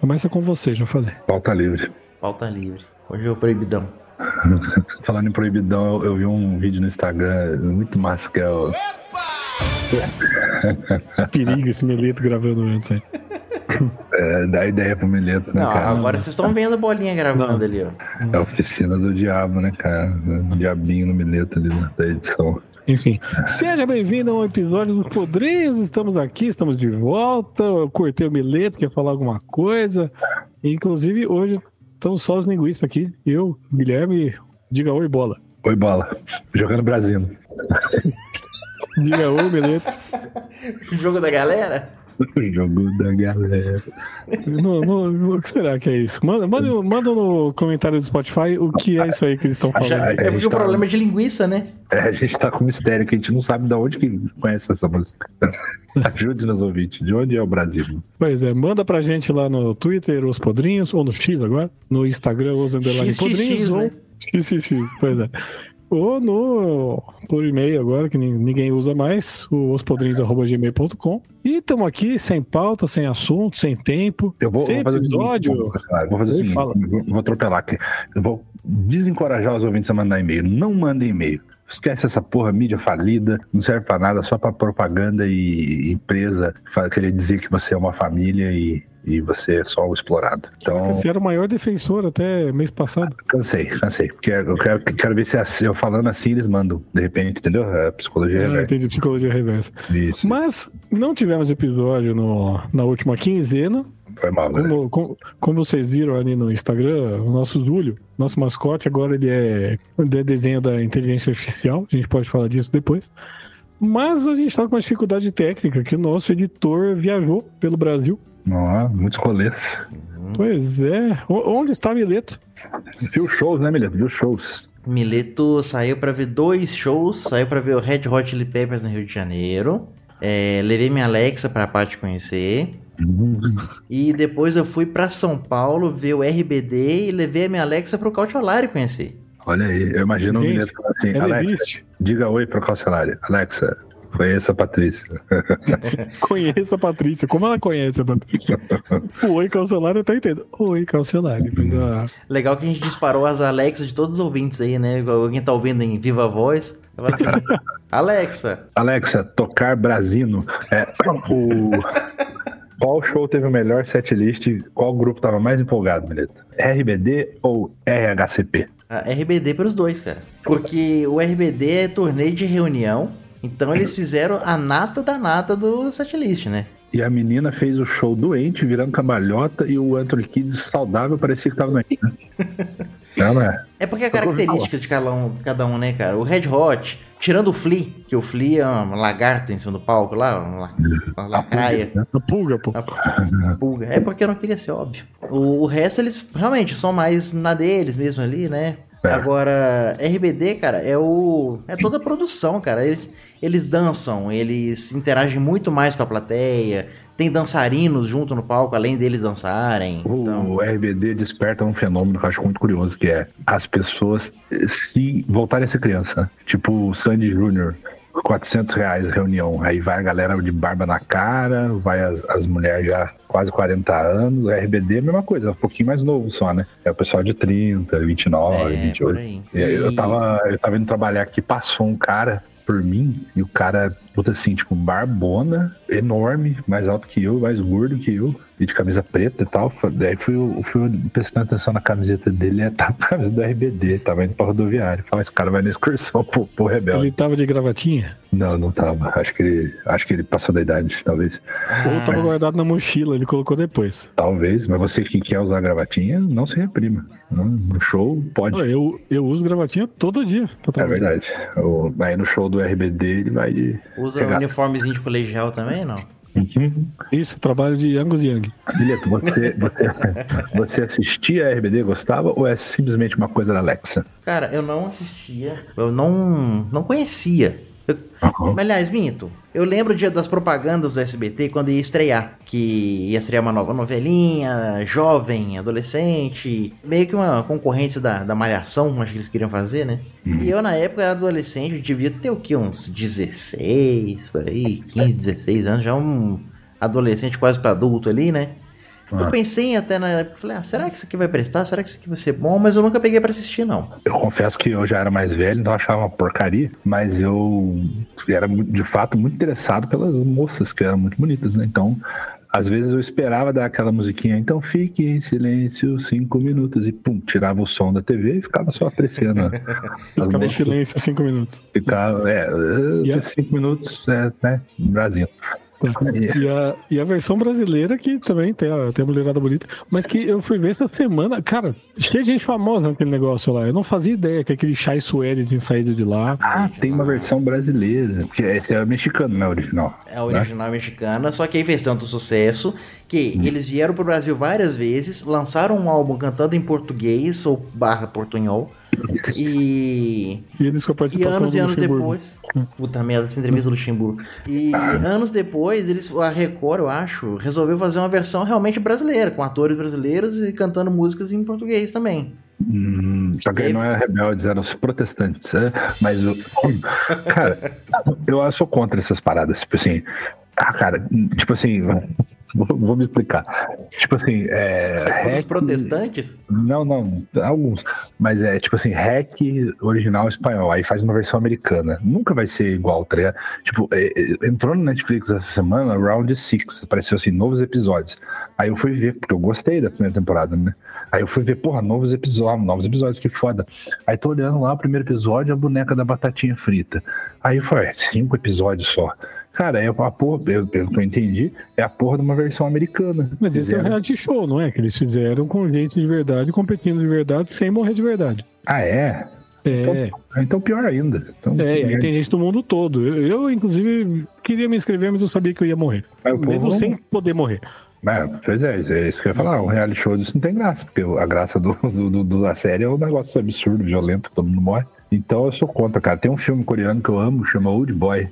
Começa com você, já falei. Pauta livre. Pauta livre. Hoje é o proibidão. Falando em proibidão, eu, eu, vi um vídeo no Instagram muito massa que é o. Perigo esse Meleto gravando antes aí. É, dá ideia pro Mileto, né, Não, cara? agora vocês estão vendo a bolinha gravando Não. ali, ó. É a oficina do diabo, né, cara? O diabinho no Mileto ali né, da edição. Enfim, seja bem-vindo a um episódio dos Podrinhos. Estamos aqui, estamos de volta. Eu cortei o Mileto, quer falar alguma coisa. Inclusive, hoje estamos só os linguistas aqui. Eu, Guilherme, diga oi, bola. Oi, bola. Jogando Brasil. Diga oi, Mileto. Jogo da galera? O jogo da galera. No- no- o que será que é isso? Manda, manda, manda no comentário do Spotify o que é isso aí que eles estão falando. A é porque o tá- problema é de linguiça, né? É, a gente tá com mistério que a gente não sabe de onde que conhece essa música. Ajude-nos, ouvinte. De onde é o Brasil? Pois é, manda pra gente lá no Twitter, os podrinhos, ou no X agora, no Instagram, os underline podrinhos, né? ou XXX, pois é. Ou no por e-mail agora, que nin- ninguém usa mais, o ospodrinhos.gmail.com. E estamos aqui sem pauta, sem assunto, sem tempo, Eu vou, sem vou fazer episódio. o seguinte, vou fazer o seguinte, fala. vou, atropelar aqui. Eu vou desencorajar os ouvintes a mandar e-mail. Não mandem e-mail. Esquece essa porra, mídia falida, não serve pra nada, só pra propaganda e empresa querer dizer que você é uma família e, e você é só o explorado. Então, Você era o maior defensor até mês passado. cansei, cansei. Porque eu quero, quero ver se eu falando assim eles mandam, de repente, entendeu? É psicologia Ah, reversa. entendi, psicologia reversa. Isso, Mas não tivemos episódio no, na última quinzena. foi mal, né? Como, como, como vocês viram ali no Instagram, o nosso Zúlio, nosso mascote, agora ele é, ele é desenho da inteligência artificial. A gente pode falar disso depois. Mas a gente está com uma dificuldade técnica, que o nosso editor viajou pelo Brasil. Ó, muitos rolês. Pois é. O- onde está Mileto? Viu shows, né, Milena? Viu shows. Mileto saiu pra ver dois shows, saiu pra ver o Red Hot Chili Peppers no Rio de Janeiro. É, levei minha Alexa pra Paty conhecer. E depois eu fui pra São Paulo ver o RBD e levei a minha Alexa pro Cautiolari conhecer. Olha aí, eu imagino o Gente, Mileto falando assim, Ela Alexa, existe. diga oi pro calcelário. Alexa, conheça a Patrícia. Conheça a Patrícia. Como ela conhece a Patrícia? O Oi Calcelário tá entendendo. Oi ah, Legal que a gente disparou as Alexas de todos os ouvintes aí, né? Alguém tá ouvindo em viva voz. Assim, Alexa, Alexa, tocar Brasino. É, o... Qual show teve o melhor setlist? Qual grupo tava mais empolgado, Mileto? RBD ou RHCP? a RBD para os dois, cara. Porque o RBD é torneio de reunião. Então eles fizeram a nata da nata do setlist, né? E a menina fez o show doente, virando cambalhota, e o Anthony Kidd saudável parecia que tava doente. Né? Não, é? É porque é a característica de cada um, cada um, né, cara? O Red Hot, tirando o Flea, que o Flea é uma lagarta em cima do palco lá, uma, uma lacraia. a pulga, pô. A pulga. É porque eu não queria ser óbvio. O, o resto, eles realmente são mais na deles mesmo ali, né? É. Agora, RBD, cara, é o. É toda a produção, cara. Eles, eles dançam, eles interagem muito mais com a plateia. Tem dançarinos junto no palco, além deles dançarem. Então, O RBD desperta um fenômeno que eu acho muito curioso, que é as pessoas se voltarem a ser criança. Tipo o Sandy Júnior, 400 reais a reunião. Aí vai a galera de barba na cara, vai as, as mulheres já quase 40 anos. O RBD é a mesma coisa, um pouquinho mais novo só, né? É o pessoal de 30, 29, é, por 28. aí. E eu tava, eu tava indo trabalhar aqui, passou um cara por mim, e o cara, puta assim, tipo, barbona, enorme, mais alto que eu, mais gordo que eu, e de camisa preta e tal. Daí fui, eu fui prestando atenção na camiseta dele, e tava a camisa do RBD, tava indo pra rodoviária. Falei, esse cara vai na excursão pro, pro Rebelde. Ele tava de gravatinha? Não, não tava. Acho que ele, acho que ele passou da idade, talvez. Ou tava guardado na mochila, ele colocou depois. Talvez, mas você que quer usar gravatinha, não se reprima. No show, pode. Eu, eu uso gravatinha todo dia. É verdade. O, aí no show do RBD ele vai de. Usa Regata. uniformezinho de colegial também, não? Isso, trabalho de Angus Young. Mileto, você, você, você assistia a RBD, gostava, ou é simplesmente uma coisa da Alexa? Cara, eu não assistia, eu não, não conhecia. Eu- Uhum. Aliás, minto. Eu lembro de- das propagandas do SBT quando ia estrear. Que ia estrear uma nova novelinha, jovem, adolescente. Meio que uma concorrência da, da malhação, acho que eles queriam fazer, né? E eu, na época, era adolescente, eu devia ter o quê? Uns 16, por aí, 15, 16 anos, já um adolescente quase pra adulto ali, né? Eu Ah. pensei até na época, falei, ah, será que isso aqui vai prestar? Será que isso aqui vai ser bom? Mas eu nunca peguei pra assistir, não. Eu confesso que eu já era mais velho, então eu achava uma porcaria, mas eu era de fato muito interessado pelas moças, que eram muito bonitas, né? Então, às vezes eu esperava dar aquela musiquinha, então fique em silêncio cinco minutos e pum, tirava o som da TV e ficava só apreciando. Ficava em silêncio cinco minutos. ficava, é, E a- cinco minutos, é, né? Brasil. E a, e a versão brasileira que também tem a, tem a mulherada bonita, mas que eu fui ver essa semana, cara, cheio de gente famosa naquele negócio lá. Eu não fazia ideia que aquele Chai Suede tinha saído de lá. Ah, tem uma versão brasileira, porque esse é mexicano, não é original. É a original mexicana, só que aí fez tanto sucesso que eles vieram pro Brasil várias vezes, lançaram um álbum cantando em português ou barra portunhol. E, E eles com a e participação anos do e anos depois. Puta merda, essa entrevista do Luxemburgo. E anos depois, eles, a Record, eu acho, resolveu fazer uma versão realmente brasileira, com atores brasileiros e cantando músicas em português também. Hum, só que aí não é rebeldes, eram os protestantes. é? Mas, o, cara, eu sou contra essas paradas. Tipo assim, ah, cara, tipo assim, vou, vou me explicar. Tipo assim, é. Os hack- protestantes? Não, não, alguns. Mas é tipo assim, hack original espanhol, aí faz uma versão americana. Nunca vai ser igual, tá ligado? Tipo, é, é, entrou no Netflix essa semana, Round Six, apareceu assim, novos episódios. Aí eu fui ver, porque eu gostei da primeira temporada, né? Aí eu fui ver, porra, novos episódios, novos episódios, que foda. Aí tô olhando lá o primeiro episódio, a boneca da batatinha frita. Aí foi, "É, cinco episódios só. Cara, é a porra, pelo que eu entendi, é a porra de uma versão americana. Mas esse é um reality show, não é? Que eles fizeram com gente de verdade, competindo de verdade, sem morrer de verdade. Ah, é? É, Então pior ainda. Então, é, e aí tem gente do mundo todo. Eu, eu, inclusive, queria me inscrever, mas eu sabia que eu ia morrer. Mas Mesmo não- sem poder morrer. É, pois é, é isso que eu ia falar. Um reality show disso não tem graça, porque a graça do, do, do- da série é um negócio absurdo, violento, todo mundo morre. Então eu sou contra, cara. Tem um filme coreano que eu amo, chama Old Boy.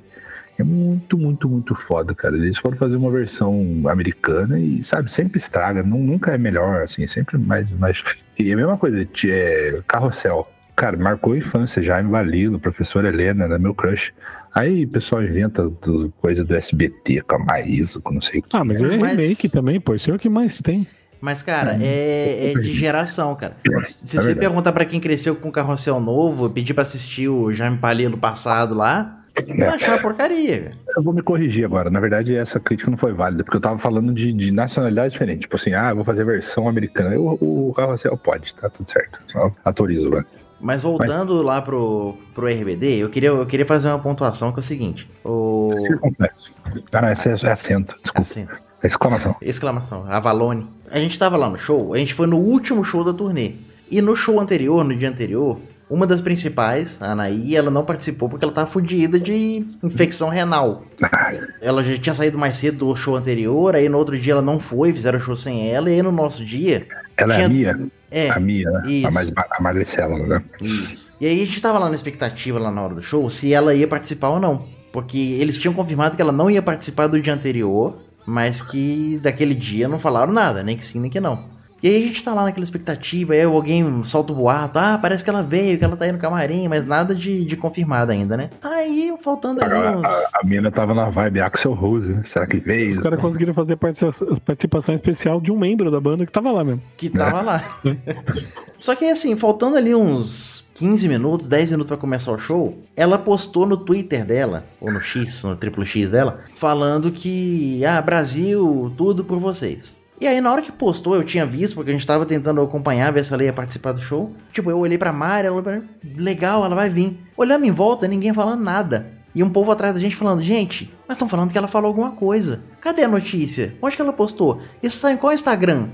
É muito, muito, muito foda, cara. Eles foram fazer uma versão americana e, sabe, sempre estraga. nu- nunca é melhor, assim, sempre mais. mais... E a mesma coisa, é, Carrossel. Cara, marcou a infância, Jaime Valilo, professora Helena, era meu crush. Aí o pessoal inventa do- coisa do SBT com a Maísa, com não sei o que. Ah, mas é Mas- remake também, pô. Isso é o que mais tem. Mas, cara, é, é de geração, cara. Se É você verdade. perguntar pra quem cresceu com carrossel novo, pedir pra assistir o Jaime Palilo passado lá, vai achar uma porcaria, velho. Eu vou me corrigir agora. Na verdade, essa crítica não foi válida, porque eu tava falando de, de nacionalidade diferente. Tipo assim, ah, eu vou fazer versão americana. O, o Carrossel pode, tá tudo certo. Só autorizo agora. Mas voltando lá pro, pro RBD, eu queria, eu queria fazer uma pontuação que é o seguinte. O. Circunflexo. Ah, não, esse é, é acento. Desculpa. Assim, É exclamação. exclamação, Avalone. A gente tava lá no show, a gente foi no último show da turnê. E no show anterior, no dia anterior, uma das principais, a Anaí, ela não participou porque ela tava fodida de infecção renal. Ela já tinha saído mais cedo do show anterior, aí no outro dia ela não foi, fizeram o show sem ela, e aí no nosso dia. ela é tinha- a Mia? É, A Mia, né? Isso. A, mais, a Maricela, né? Isso. E aí a gente tava lá na expectativa, lá na hora do show, se ela ia participar ou não. Porque eles tinham confirmado que ela não ia participar do dia anterior, mas que daquele dia não falaram nada, nem que sim, nem que não. E aí a gente tá lá naquela expectativa, aí alguém solta o boato, ah, parece que ela veio, que ela tá aí no camarim, mas nada de, de confirmado ainda, né? Aí faltando ali A, uns... a, a mina tava na vibe Axel Rose, né? Será que veio? Os caras conseguiram fazer participação, participação especial de um membro da banda que tava lá mesmo. que tava lá. Só que assim, faltando ali uns 15 minutos, 10 minutos pra começar o show, ela postou no Twitter dela, ou no X, no triplo X dela, falando que, ah, Brasil, tudo por vocês. E aí, na hora que postou, eu tinha visto, porque a gente tava tentando acompanhar, ver se ela ia participar do show. Tipo, eu olhei pra Mari, ela pra legal, ela vai vir. Olhando em volta, ninguém falando nada. E um povo atrás da gente falando, gente, mas estão falando que ela falou alguma coisa. Cadê a notícia? Onde que ela postou? Isso sai em qual Instagram?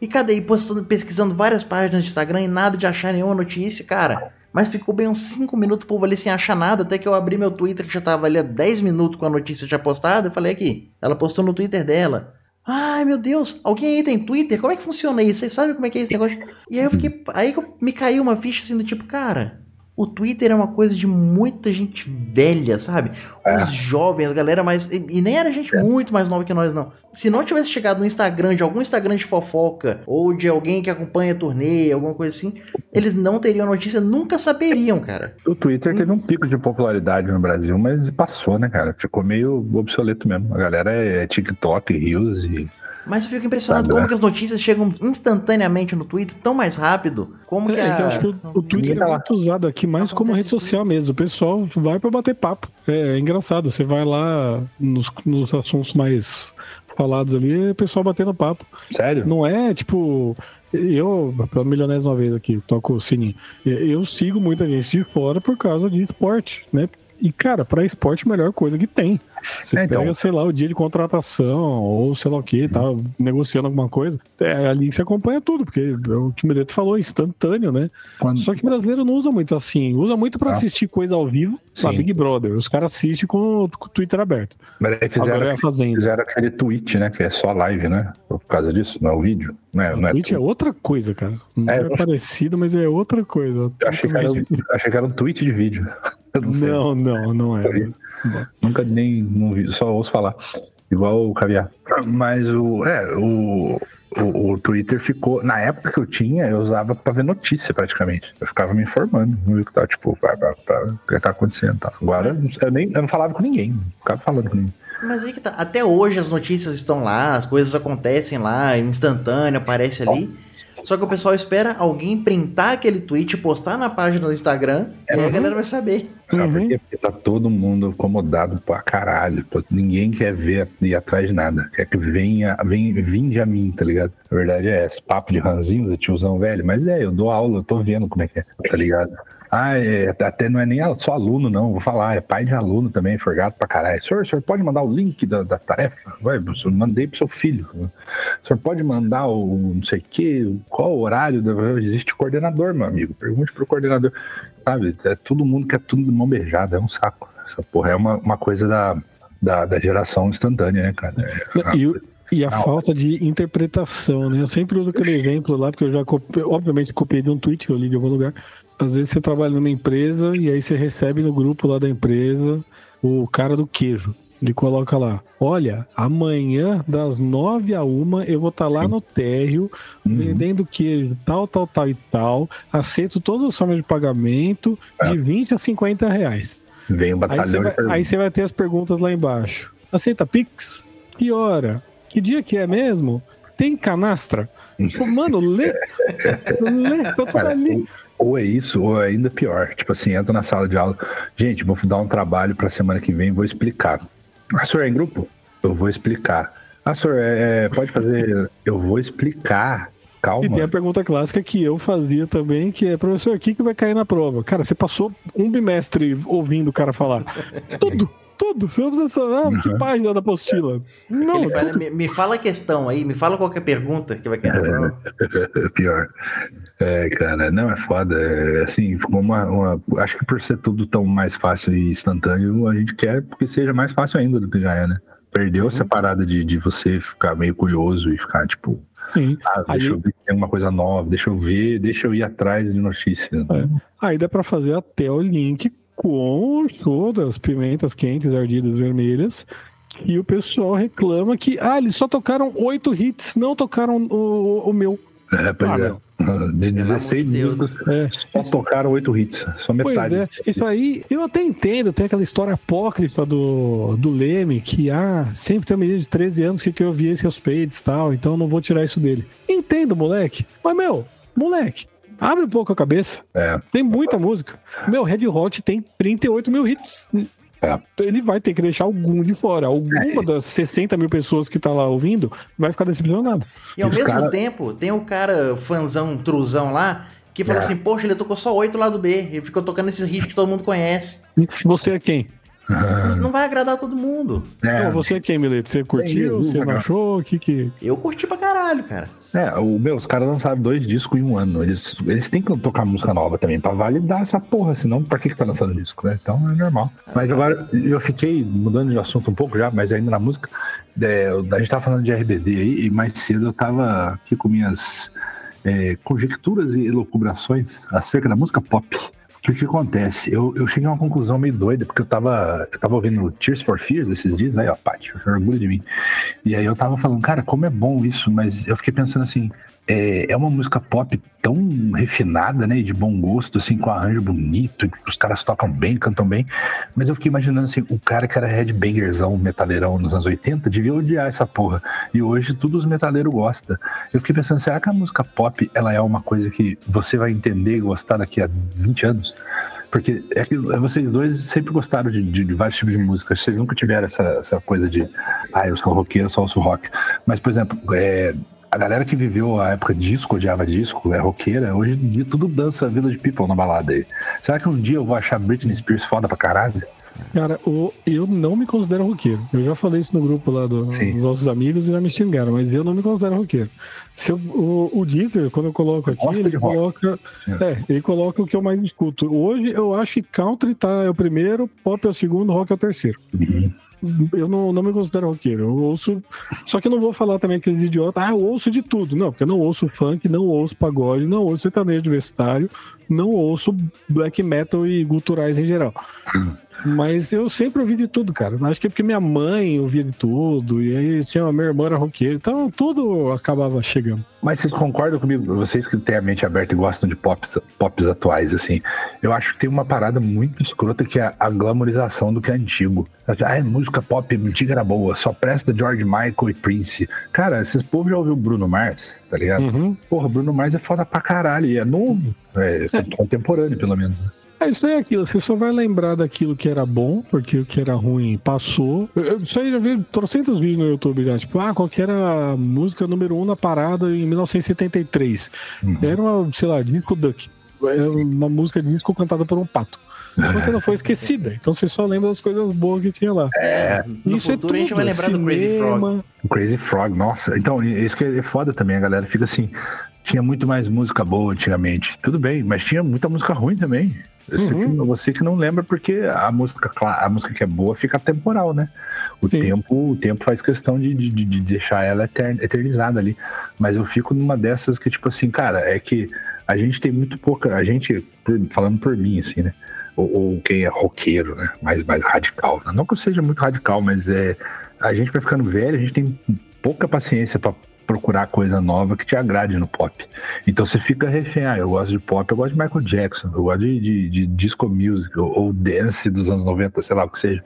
E cadê? E postando, pesquisando várias páginas de Instagram e nada de achar nenhuma notícia, cara. Mas ficou bem uns 5 minutos o povo ali sem achar nada, até que eu abri meu Twitter, que já tava ali há 10 minutos com a notícia já postada, e falei aqui, ela postou no Twitter dela. Ai, meu Deus, alguém aí tem Twitter? Como é que funciona isso? Vocês sabem como é que é esse negócio? E aí eu fiquei. Aí me caiu uma ficha assim do tipo, cara, o Twitter é uma coisa de muita gente velha, sabe? É. Os jovens, a galera mais. E, e nem era gente muito mais nova que nós, não. Se não tivesse chegado no Instagram, de algum Instagram de fofoca, ou de alguém que acompanha turnê, alguma coisa assim, eles não teriam notícia, nunca saberiam, cara. O Twitter teve um pico de popularidade no Brasil, mas passou, né, cara? Ficou meio obsoleto mesmo. A galera é TikTok, Reels e. Mas eu fico impressionado Sabe, como né? que as notícias chegam instantaneamente no Twitter tão mais rápido. Como que É, a... que eu acho que o, o Twitter tá é muito usado aqui mais como rede social mesmo. O pessoal vai pra bater papo. É, é engraçado. Você vai lá nos, nos assuntos mais falados ali, é o pessoal batendo papo. Sério? Não é tipo. Eu, pela milionésima vez aqui, toco o sininho. Eu sigo muita gente de fora por causa de esporte, né? E, cara, pra esporte, a melhor coisa que tem. Você É, então. pega, sei lá, o dia de contratação, ou sei lá o que, tá negociando alguma coisa. É ali que você acompanha tudo, porque é o que o Medeto falou, é instantâneo, né? Quando- Só que brasileiro não usa muito assim. Usa muito pra Ah. assistir coisa ao vivo, Sim. Big Brother. Os caras assistem com o com o Twitter aberto. Mas aí fizeram, Agora é a Fazenda. fizeram aquele tweet, né? Que é só live, né? Por causa disso, não é o vídeo. Não é, não é Twitch é outra coisa, cara. Não É, é, parecido, mas é outra coisa. Achei que, era, um- achei que era um tweet de vídeo. Eu não sei. Não, não, não é. Vi. Nunca nem não vi, só ouço falar. Igual o caviar. Mas o. É, o. O, o Twitter ficou. Na época que eu tinha, eu usava pra ver notícia praticamente. Eu ficava me informando. No que tá, tipo, pra, pra, pra, o que tá acontecendo. Tá. Agora eu, nem, eu não falava com ninguém. Não ficava falando com ninguém. Mas aí que tá. Até hoje as notícias estão lá, as coisas acontecem lá, instantâneo, aparece ali. Só que o pessoal espera alguém printar aquele tweet, postar na página do Instagram, e aí a Uhum. galera vai saber. Sabe por Uhum. quê? Porque tá todo mundo acomodado pra caralho. Pô, Ninguém quer ver ir atrás de nada. Quer que venha, vem, vinde a mim, tá ligado? A verdade é esse papo de ranzinho, tiozão velho. Mas é, eu dou aula, eu tô vendo como é que é, tá ligado? Ah, é, até não é nem só aluno, não. Vou falar, é pai de aluno também, forgado pra caralho. Senhor, o senhor pode mandar o link da, da tarefa? Vai, eu mandei pro seu filho. O senhor pode mandar o não sei o quê, qual o horário? Da... Existe coordenador, meu amigo. Pergunte pro coordenador. Sabe? É todo mundo quer tudo de mão beijada, é um saco. Essa porra é uma, uma coisa da, da, da geração instantânea, né, cara? É, E, o- e a Não. falta de interpretação, né? Eu sempre uso aquele exemplo lá, porque eu já copiei, obviamente copiei de um tweet que eu li de algum lugar. Às vezes você trabalha numa empresa e aí você recebe no grupo lá da empresa o cara do queijo. Ele coloca lá, olha, amanhã das nove a uma eu vou estar lá no térreo Uhum. vendendo queijo tal, tal, tal e tal. Aceito todas as formas de pagamento de 20 a 50 reais. Vem um Aí você, batalhão vai, aí você vai ter as perguntas lá embaixo. Aceita Pix? Que hora? Que dia que é mesmo? Tem canastra? Pô, Mano, lê. lê, tá tudo Cara, ali. Ou é isso, ou é ainda pior. Tipo assim, entra na sala de aula. Gente, vou dar um trabalho pra semana que vem, vou explicar. Ah, senhor é em grupo? Eu vou explicar. Ah, senhor, é, é, pode fazer. Eu vou explicar. Calma. E tem a pergunta clássica que eu fazia também, que é, professor, o que vai cair na prova? Cara, você passou um bimestre ouvindo o cara falar. Tudo, tudo. Você não precisa saber, ah, que página da apostila. Não, Ele fala, tudo. me, me fala a questão aí, me fala qualquer pergunta que vai na prova. Pior. É, cara, não é foda. É, assim, ficou uma, uma- Acho que por ser tudo tão mais fácil e instantâneo, a gente quer que seja mais fácil ainda do que já é, né? Perdeu Uhum. essa parada de, de você ficar meio curioso e ficar, tipo, Sim. ah, deixa Aí- eu ver se tem alguma coisa nova, deixa eu ver, deixa eu ir atrás de notícia. É. Aí dá pra fazer até o link com o show das pimentas quentes, ardidas vermelhas, que o pessoal reclama que, ah, eles só tocaram oito hits, não tocaram o, o meu. É, pois Ah, é. meu. De Pelo amor 16 de Deus. músicas, É. só tocaram oito hits, só Pois metade. é, isso aí eu até entendo, tem aquela história apócrifa do, do Leme, que ah, sempre tem um menino de 13 anos que quer ouvir esse peitos e tal, então não vou tirar isso dele. Entendo, moleque. Mas, meu, moleque, abre um pouco a cabeça. É, Tem muita música. Meu, Red Hot tem 38 mil hits. É. Ele vai ter que deixar algum de fora. Alguma das 60 mil pessoas que tá lá ouvindo vai ficar decepcionado. E ao Os mesmo cara- tempo, tem o cara fanzão, truzão lá, que fala É. assim, poxa, ele tocou só oito lá do B, e ficou tocando esses hits que todo mundo conhece. Você é quem? Não vai agradar todo mundo. é, Não, você é quem, Mileto? Você curtiu? isso, Você não achou? O que que... Eu curti pra caralho, cara. É, o, meu, os caras lançaram dois discos em um ano. Eles, eles têm que tocar música nova também, pra validar essa porra, senão pra que, que tá lançando disco, né? Então é normal. Mas agora, eu fiquei mudando de assunto um pouco já, mas ainda na música. é, a gente tava falando de RBD aí, e mais cedo eu tava aqui com minhas é, conjecturas e elucubrações acerca da música pop. O que, acontece? Eu, eu cheguei a uma conclusão meio doida, porque eu tava, eu tava ouvindo Tears for Fears esses dias, aí, ó, Paty, orgulho de mim. E aí eu tava falando, cara, como é bom isso, mas eu fiquei pensando assim, é, é uma música pop tão refinada, né? De bom gosto, assim, com arranjo bonito, os caras tocam bem, cantam bem. Mas eu fiquei imaginando assim, o cara que era headbangerzão, metaleirão nos anos 80, devia odiar essa porra. E hoje todos os metaleiros gostam. Eu fiquei pensando, será que a música pop ela é uma coisa que você vai entender e gostar daqui a 20 anos? Porque é que vocês dois sempre gostaram de, de, de, vários tipos de música. Vocês nunca tiveram essa, essa coisa de, ah, eu sou roqueiro, só ouço rock. Mas, por exemplo, é, a galera que viveu a época disco, odiava disco, é roqueira, hoje em dia tudo dança Village People na balada aí. Será que um dia eu vou achar Britney Spears foda pra caralho? Cara, eu não me considero roqueiro. Eu já falei isso no grupo lá do, dos nossos amigos e já me xingaram, mas eu não me considero roqueiro. Se eu, o, o Deezer, quando eu coloco aqui, ele coloca, é. é. ele coloca o que eu mais escuto. Hoje eu acho que country tá, é o primeiro, pop é o segundo, rock é o terceiro. Uhum eu não, não me considero roqueiro. Eu ouço. Só que eu não vou falar também aqueles idiotas, ah, eu ouço de tudo. Não, porque eu não ouço funk, não ouço pagode, não ouço sertanejo universitário, não ouço black metal e guturais em geral. Mas eu sempre ouvi de tudo, cara. Acho que é porque minha mãe ouvia de tudo, e aí tinha minha irmã era roqueira, então tudo acabava chegando. Mas vocês concordam comigo? Vocês que têm a mente aberta e gostam de pops, pops atuais, assim, eu acho que tem uma parada muito escrota que é a glamorização do que é antigo. Ah, é música pop antiga era boa, só presta George Michael e Prince. Cara, esses povos já ouviu Bruno Mars, tá ligado? Uhum. Porra, Bruno Mars é foda pra caralho, e é novo, é, é. contemporâneo, pelo menos. É isso aí é aquilo, você só vai lembrar daquilo que era bom, porque o que era ruim passou. Isso aí já vi trocentos vídeos no YouTube já, tipo, ah, qual que era a música número um na parada em 1973? Uhum. Era uma, sei lá, disco duck. Era uma música de disco cantada por um pato. Só que ela foi esquecida, então você só lembra das coisas boas que tinha lá. É, no isso é futuro é tudo. a gente vai lembrar Cinema, do Crazy Frog. O Crazy Frog, nossa. Então, isso que é foda também, a galera fica assim, tinha muito mais música boa antigamente. Tudo bem, mas tinha muita música ruim também. Uhum. que, você que não lembra porque a música, a música que é boa fica temporal, né? O tempo, o tempo faz questão de, de, de deixar ela eternizada ali. Mas eu fico numa dessas que, tipo assim, cara, é que a gente tem muito pouca. A gente, falando por mim, assim, né? Ou, ou quem é roqueiro, né? Mais, mais radical. Não que eu seja muito radical, mas é. A gente vai ficando velho, a gente tem pouca paciência para procurar coisa nova que te agrade no pop. Então você fica refém, ah, eu gosto de pop, eu gosto de Michael Jackson, eu gosto de, de, de disco music ou, ou, dance dos anos 90, sei lá o que seja.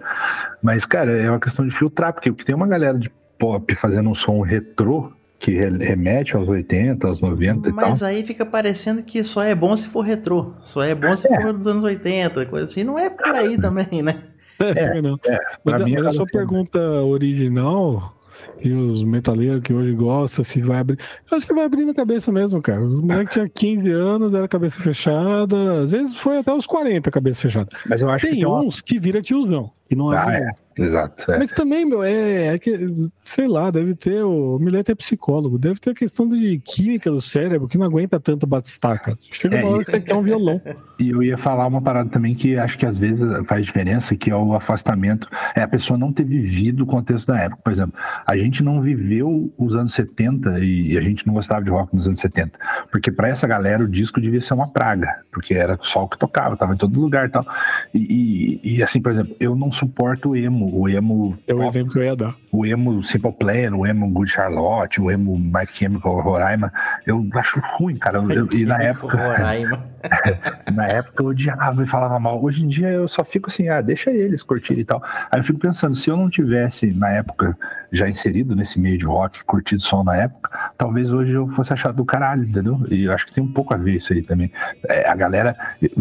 Mas, cara, é uma questão de filtrar, porque tem uma galera de pop fazendo um som retrô que remete aos 80, aos 90 e tal. Mas aí fica parecendo que só é bom se for retrô, só é bom se é. for dos anos 80, coisa assim. Não é por aí também, né? É, é, não. É, mas, a, mas a sua pergunta original e os metaleiros que hoje gostam, se vai abrir. Eu acho que vai abrir na cabeça mesmo, cara. Os moleques tinham 15 anos, era cabeça fechada. Às vezes foi até os 40 cabeça fechada. Mas eu acho tem que tem uns uma... que vira tiozão. Que não ah, é. Exato. É. Mas também, meu, é, é, que, sei lá, deve ter. O Milete é psicólogo, deve ter a questão de química do cérebro que não aguenta tanto batistaca. Chega uma é, hora que você quer um violão. E eu ia falar uma parada também que acho que às vezes faz diferença, que é o afastamento. É a pessoa não ter vivido o contexto da época. Por exemplo, a gente não viveu os anos 70 e a gente não gostava de rock nos anos 70. Porque para essa galera o disco devia ser uma praga, porque era só o que tocava, tava em todo lugar e tal. E, e, e assim, por exemplo, eu não suporto o emo. O emo. É o exemplo que eu ia dar. O emo Simple Plan, o emo Good Charlotte, o emo My Chemical Roraima. Eu acho ruim, cara. Eu, e na época. Roraima. na época eu odiava e falava mal. Hoje em dia eu só fico assim, ah, deixa eles curtirem e tal. Aí eu fico pensando, se eu não tivesse, na época, já inserido nesse meio de rock, curtido som na época, talvez hoje eu fosse achar do caralho, entendeu? E eu acho que tem um pouco a ver isso aí também. É, a galera,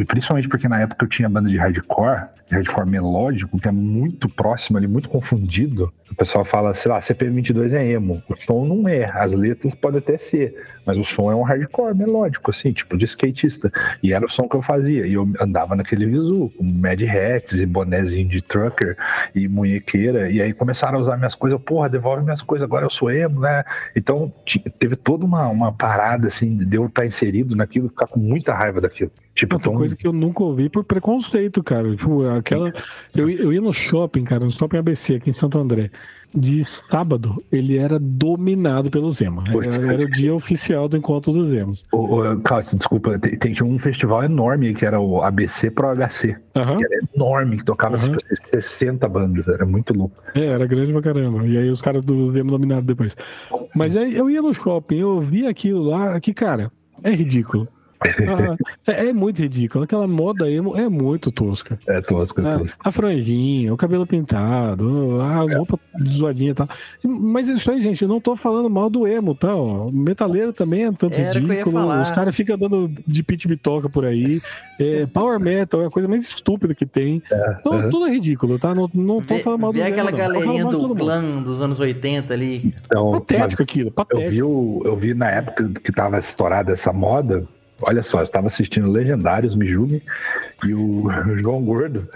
principalmente porque na época eu tinha banda de hardcore, hardcore melódico, que é muito próximo ali, muito confundido. O pessoal fala, sei lá, CP22 é emo. O som não é, as letras podem até ser, mas o som é um hardcore melódico, assim, tipo de skatista. E era o som que eu fazia. E eu andava naquele visu, com Mad Hats e bonezinho de trucker e munhequeira. E aí começaram a usar minhas coisas, porra, devolve minhas coisas, agora eu sou emo, né? Então teve toda uma, uma parada, assim, de eu estar inserido naquilo, ficar com muita raiva daquilo. Tipo, Outra tão... coisa que eu nunca ouvi por preconceito, cara. Tipo, aquela. Eu, eu ia no shopping, cara, no shopping ABC, aqui em Santo André. De sábado, ele era dominado pelos emo. Poxa. Era, era o dia oficial do encontro dos emos. Ô, ô, Cássio, desculpa, tem, tem um festival enorme que era o ABC Pro HC. Que era enorme, que tocava Uhum. tipo, 60 bandas, era muito louco. É, era grande pra caramba. E aí os caras do emo dominaram depois. Mas aí eu ia no shopping, eu via aquilo lá, que, cara, é ridículo. Ah, é, é muito ridículo. Aquela moda emo é muito tosca. É tosco, é tosco. a franjinha, o cabelo pintado, as roupas zoadinhas e tal. Mas isso aí, gente, eu não tô falando mal do emo, tá? ó. O metaleiro também é tanto Era eu ridículo. Os caras ficam dando de pit bitoca por aí. É, power metal é a coisa mais estúpida que tem. Então, aham. tudo é ridículo, tá? Não, não tô Vê, falando mal do emo, aquela não. Tô falando galerinha do mundo. clã dos anos 80 ali. Então, Patético aquilo, eu patético. vi, o, eu vi na época que tava estourada essa moda. Olha só, eu estava assistindo Legendários, Mijumi, e o João Gordo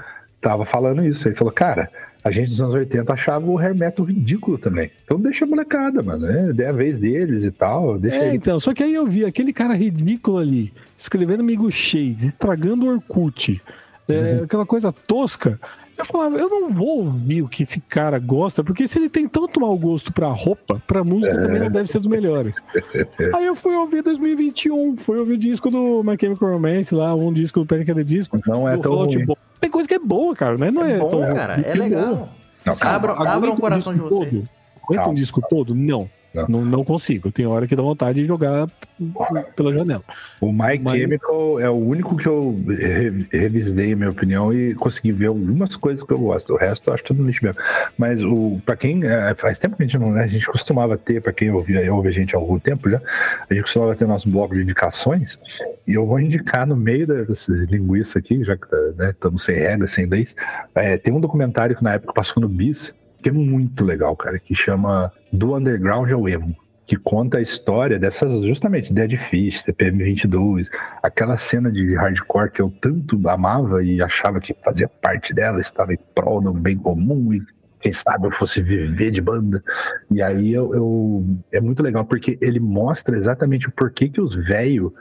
tava falando isso. Ele falou, cara, a gente dos anos 80 achava o hair metal ridículo também. Então deixa a molecada, mano. É, é a vez deles e tal. Deixa É, então, só que aí eu vi aquele cara ridículo ali, escrevendo amigo Shades, estragando o Orkut, é, aquela coisa tosca. Eu falava, eu não vou ouvir o que esse cara gosta, porque se ele tem tanto mau gosto pra roupa, pra música também não deve ser dos melhores. Aí eu fui ouvir 2021, fui ouvir o disco do My Chemical Romance lá, um disco do Panic! at the Disco. Não é tão ruim. Boy. Tem coisa que é boa, cara, né? Não é, É bom, tão cara. É boa. legal. Não, o aguenta um coração de vocês. todo? Aguenta um disco todo? Não. Não. Não, não consigo. Tem hora que dá vontade de jogar pela janela. O My Mas- Chemical é o único que eu re- revisei, a minha opinião, e consegui ver algumas coisas que eu gosto. O resto eu acho tudo lixo mesmo. Mas o, pra quem. é, faz tempo que a gente não. né, a gente costumava ter, pra quem ouvia, ouve a gente há algum tempo já, a gente costumava ter nosso bloco de indicações. E eu vou indicar no meio dessa linguiça aqui, já que tá, né, estamos sem regra, sem leis. é, tem um documentário que na época passou no Bis, que é muito legal, cara, que chama Do Underground ao Emo que conta a história dessas, justamente, Dead Fish, CPM 22, aquela cena de hardcore que eu tanto amava e achava que fazia parte dela, estava em prol do bem comum e quem sabe eu fosse viver de banda. E aí eu, eu- é muito legal porque ele mostra exatamente o porquê que os velhos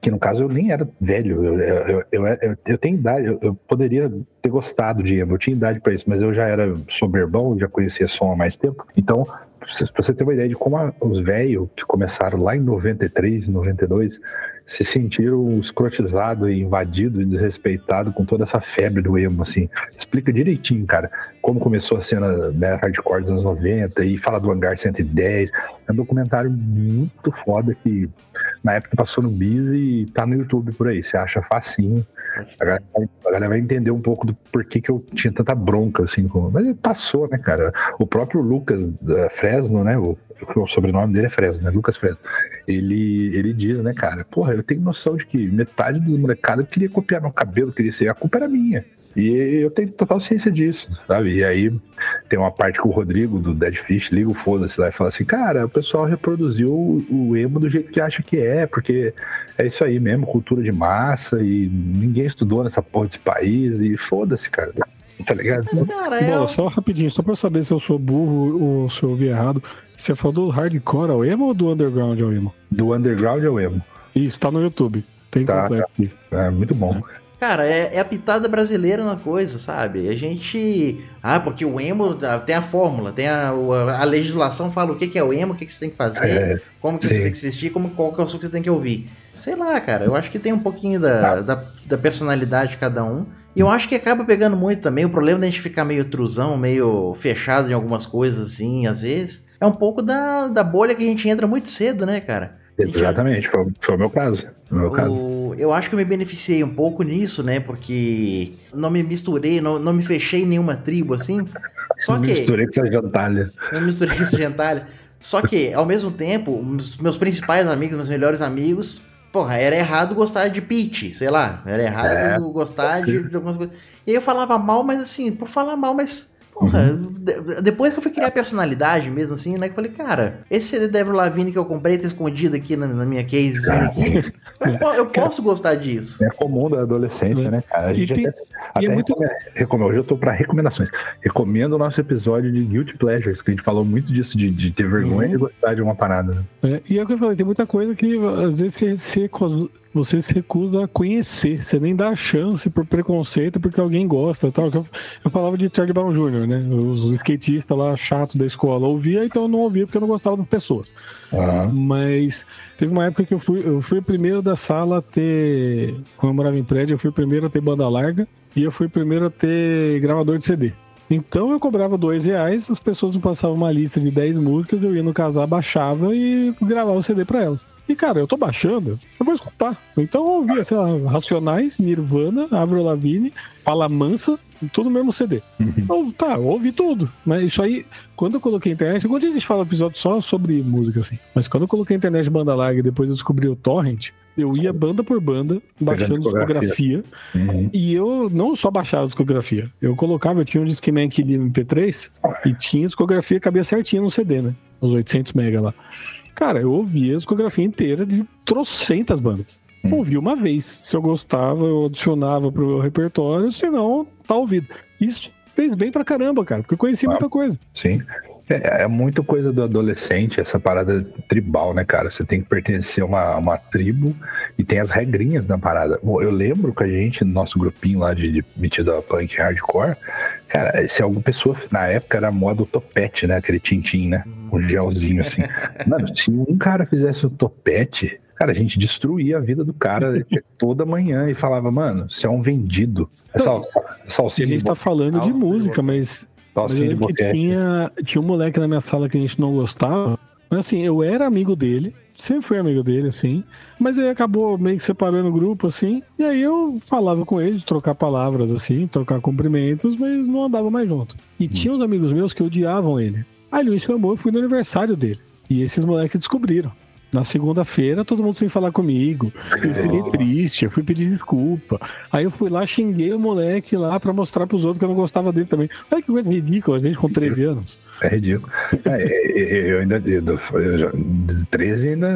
que no caso eu nem era velho, eu, eu, eu, eu, eu tenho idade, eu, eu poderia ter gostado de emo, eu tinha idade para isso, mas eu já era soberbão, já conhecia som há mais tempo. Então, pra você- ter uma ideia de como a- os velhos que começaram lá em 93, 92, se sentiram escrotizados e invadidos e desrespeitados com toda essa febre do emo, assim. Explica direitinho, cara, como começou a cena né, hardcore dos anos 90 e fala do Hangar 110. É um documentário muito foda que na época passou no Bis e tá no YouTube por aí. Você acha facinho. A galera, a galera vai entender um pouco do porquê que eu tinha tanta bronca, assim. Com... Mas passou, né, cara? O próprio Lucas da Fresno, né? O, o sobrenome dele é Fresno, né? Lucas Fresno. Ele, ele diz, né, cara? Porra, eu tenho noção de que metade dos molecados queria copiar meu cabelo, queria ser. A culpa era minha. E eu tenho total ciência disso, sabe? E aí tem uma parte que o Rodrigo do Dead Fish liga o foda-se lá e fala assim: Cara, o pessoal reproduziu o, o emo do jeito que acha que é, porque é isso aí mesmo, cultura de massa e ninguém estudou nessa porra desse país e foda-se, cara. Tá ligado? Mas, cara, é. Bom, só rapidinho, só pra saber se eu sou burro ou se eu ouvi errado. Você falou do hardcore ao emo ou do underground ao emo? Do underground ao emo. Isso, tá no YouTube. Tem Tá, completo aqui. É muito bom. Cara, é, é a pitada brasileira na coisa, sabe? A gente. Ah, porque o emo ah, tem a fórmula, tem a, a legislação fala o que que é o emo, o que, que você tem que fazer, É, como que sim. você tem que se vestir, como, qual que é o som que você tem que ouvir. Sei lá, cara, eu acho que tem um pouquinho da, Ah. da, da personalidade de cada um. E eu acho que acaba pegando muito também. O problema da gente ficar meio truzão, meio fechado em algumas coisas, assim, às vezes, é um pouco da, da bolha que a gente entra muito cedo, né, cara? Exatamente, foi, foi o meu caso. O meu caso. o- eu acho que eu me beneficiei um pouco nisso, né? Porque não me misturei, não, não me fechei em nenhuma tribo, assim. Só Me que. Misturei com essa jantalha. Eu misturei com esse gentalha. Só que, ao mesmo tempo, meus principais amigos, meus melhores amigos, porra, era errado gostar de Peach, sei lá. Era errado É. gostar de, de algumas coisas. E aí eu falava mal, mas assim, por falar mal, mas. Porra, de- depois que eu fui criar personalidade mesmo, assim, né? Que eu falei, cara, esse CD Devil Lavigne que eu comprei, tá escondido aqui na, na minha casezinha aqui. Eu, eu posso gostar disso. É comum da adolescência, É. né, cara? A E gente tem- até, até é muito- recomenda- Hoje eu tô pra recomendações. Recomendo o nosso episódio de Guilty Pleasures, que a gente falou muito disso, de, de ter vergonha Uhum. de gostar de uma parada. né? É, e é o que eu falei, tem muita coisa que às vezes se, se cos- você se recusa a conhecer. Você nem dá chance por preconceito porque alguém gosta. Tal. Eu, eu falava de Charlie Brown Jr., né? Os skatistas lá chatos da escola ouvia, então eu não ouvia porque eu não gostava das pessoas. Uhum. Mas teve uma época que eu fui, eu fui o primeiro da sala a ter. Quando eu morava em prédio, eu fui o primeiro a ter banda larga e eu fui o primeiro a ter gravador de CD. Então eu cobrava dois reais, as pessoas me passavam uma lista de 10 músicas, eu ia no casar, baixava e gravava o CD pra elas. E cara, eu tô baixando, eu vou escutar. Então eu ouvia, sei lá, Racionais, Nirvana, Avril Lavigne, Fala Mansa, tudo no mesmo CD. Uhum. Então, tá, eu ouvi tudo. Mas isso aí, quando eu coloquei a internet, quando a gente fala episódio só sobre música, assim. Mas quando eu coloquei a internet de banda larga e depois eu descobri o Torrent, eu ia banda por banda, baixando discografia. Uhum. E eu não só baixava discografia. Eu colocava, eu tinha um Discman aqui de MP3 e tinha discografia, cabia certinho no CD, né? Os 800 mega lá. Cara, eu ouvia a discografia inteira de trocentas bandas. Hum. Ouvi uma vez. Se eu gostava, eu adicionava pro meu repertório, senão, tá ouvido. Isso fez bem pra caramba, cara, porque eu conheci ah, muita coisa. Sim. É, é muito coisa do adolescente, essa parada tribal, né, cara? Você tem que pertencer a uma, uma tribo e tem as regrinhas da parada. Eu lembro que a gente, no nosso grupinho lá de, de metida punk hardcore, cara, se alguma pessoa, na época era moda o topete, né? Aquele tintim, né? Um gelzinho assim. Mano, se um cara fizesse o topete, Cara, a gente destruía a vida do cara toda manhã e falava, mano, você é um vendido. É sal, salsicha. A gente tá falando de música, mas mas eu lembro que tinha, tinha um moleque na minha sala que a gente não gostava. Mas assim, eu era amigo dele, sempre fui amigo dele, assim. Mas aí acabou meio que separando o grupo, assim. E aí eu falava com ele, trocar palavras, assim, trocar cumprimentos, mas não andava mais junto. E hum. tinha uns amigos meus que odiavam ele. Aí ele me chamou, eu fui no aniversário dele. E esses moleques descobriram. Na segunda-feira, todo mundo sem falar comigo. Eu fiquei triste, eu fui pedir desculpa. Aí eu fui lá, xinguei o moleque lá pra mostrar pros outros que eu não gostava dele também. Olha que coisa ridícula, a gente com 13 anos. É ridículo. É, eu ainda, eu, eu já, 13 ainda,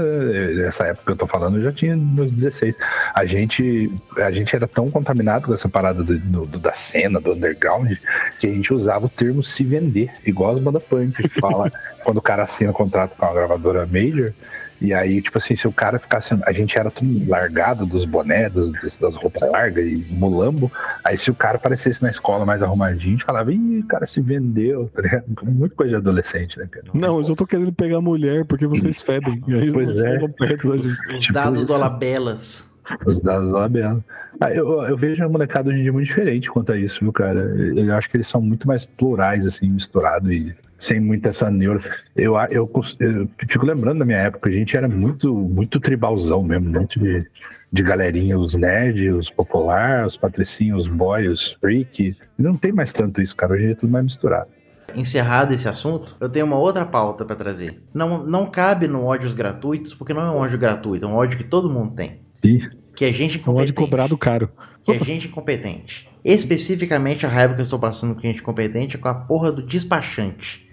nessa época que eu tô falando, eu já tinha meus 16. A gente, a gente era tão contaminado com essa parada do, do, da cena, do underground, que a gente usava o termo se vender, igual as banda punk, que fala quando o cara assina contrato com a gravadora major, e aí, tipo assim, se o cara ficasse. A gente era tudo largado dos bonés, dos, das roupas largas e mulambo. Aí, se o cara aparecesse na escola mais arrumadinho, a gente falava, ih, o cara se vendeu, tá ligado? Muita coisa de adolescente, né, cara? Não, eu só tô querendo pegar mulher porque vocês fedem. E aí pois é. Os, os tipo dados do Alabelas. Os dados do Alabelas. Ah, eu, eu vejo a molecada hoje em dia muito diferente quanto a isso, viu, cara? Eu acho que eles são muito mais plurais, assim, misturados e sem muita essa neuro. Eu, eu, eu, fico lembrando da minha época, a gente era muito, muito tribalzão mesmo, muito de, de galerinha, os nerds, os popular, os patricinhos, os boys, os freak. Não tem mais tanto isso, cara. Hoje é tudo mais misturado. Encerrado esse assunto, eu tenho uma outra pauta para trazer. Não, não cabe no ódios gratuitos, porque não é um ódio gratuito, é um ódio que todo mundo tem. Ih. Que é gente incompetente. É um ódio cobrado caro. Que é gente incompetente. Especificamente a raiva que eu estou passando com gente competente é com a porra do despachante.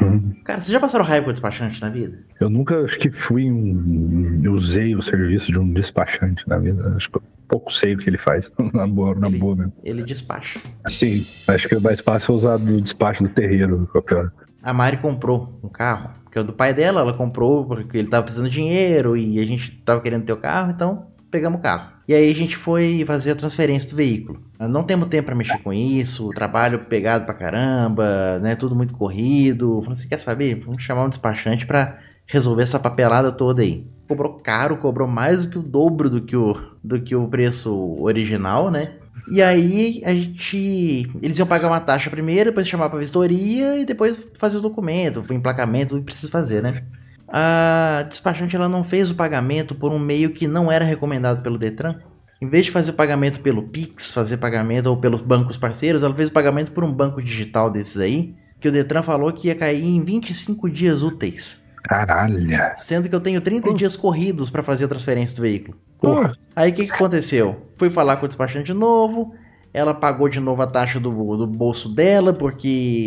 Hum. Cara, vocês já passaram raiva com despachante na vida? Eu nunca acho que fui um. Eu usei o serviço de um despachante na vida. Acho que eu pouco sei o que ele faz. na boa, na ele, boa mesmo. Ele despacha. Sim, acho que é mais fácil usar do despacho do terreiro. Qualquer... A Mari comprou um carro, que é do pai dela, ela comprou porque ele tava precisando de dinheiro e a gente tava querendo ter o carro, então pegamos o carro. E aí a gente foi fazer a transferência do veículo. Não temos tempo para mexer com isso, trabalho pegado pra caramba, né? Tudo muito corrido. Falei assim, quer saber? Vamos chamar um despachante para resolver essa papelada toda aí. Cobrou caro, cobrou mais do que o dobro do que o, do que o preço original, né? E aí a gente. Eles iam pagar uma taxa primeiro, depois chamar pra vistoria e depois fazer o documento, o emplacamento, tudo que precisa fazer, né? A despachante ela não fez o pagamento por um meio que não era recomendado pelo Detran. Em vez de fazer o pagamento pelo Pix, fazer pagamento ou pelos bancos parceiros, ela fez o pagamento por um banco digital desses aí, que o Detran falou que ia cair em 25 dias úteis. Caralho. Sendo que eu tenho 30 uh. dias corridos para fazer a transferência do veículo. Porra. Aí o que, que aconteceu? Fui falar com o despachante novo, ela pagou de novo a taxa do, do bolso dela, porque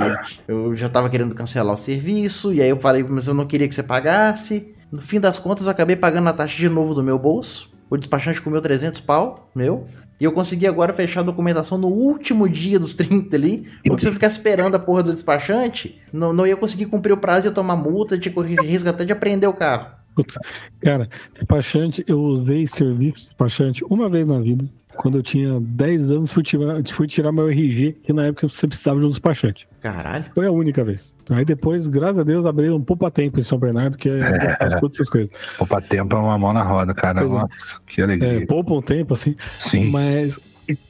eu já tava querendo cancelar o serviço. E aí eu falei, mas eu não queria que você pagasse. No fim das contas, eu acabei pagando a taxa de novo do meu bolso. O despachante comeu 300 pau, meu. E eu consegui agora fechar a documentação no último dia dos 30 ali. Porque se eu ficar esperando a porra do despachante, não, não ia conseguir cumprir o prazo e ia tomar multa, tinha risco até de apreender o carro. Putz, cara, despachante, eu usei serviço despachante uma vez na vida. Quando eu tinha 10 anos, fui tirar, fui tirar meu RG, que na época você precisava de um despachante. Caralho. Foi a única vez. Aí depois, graças a Deus, abriram um poupa tempo em São Bernardo, que é, faz todas essas coisas. Poupa tempo é uma mão na roda, cara. É. Nossa, que alegria. É, poupa um tempo, assim. Sim. Mas,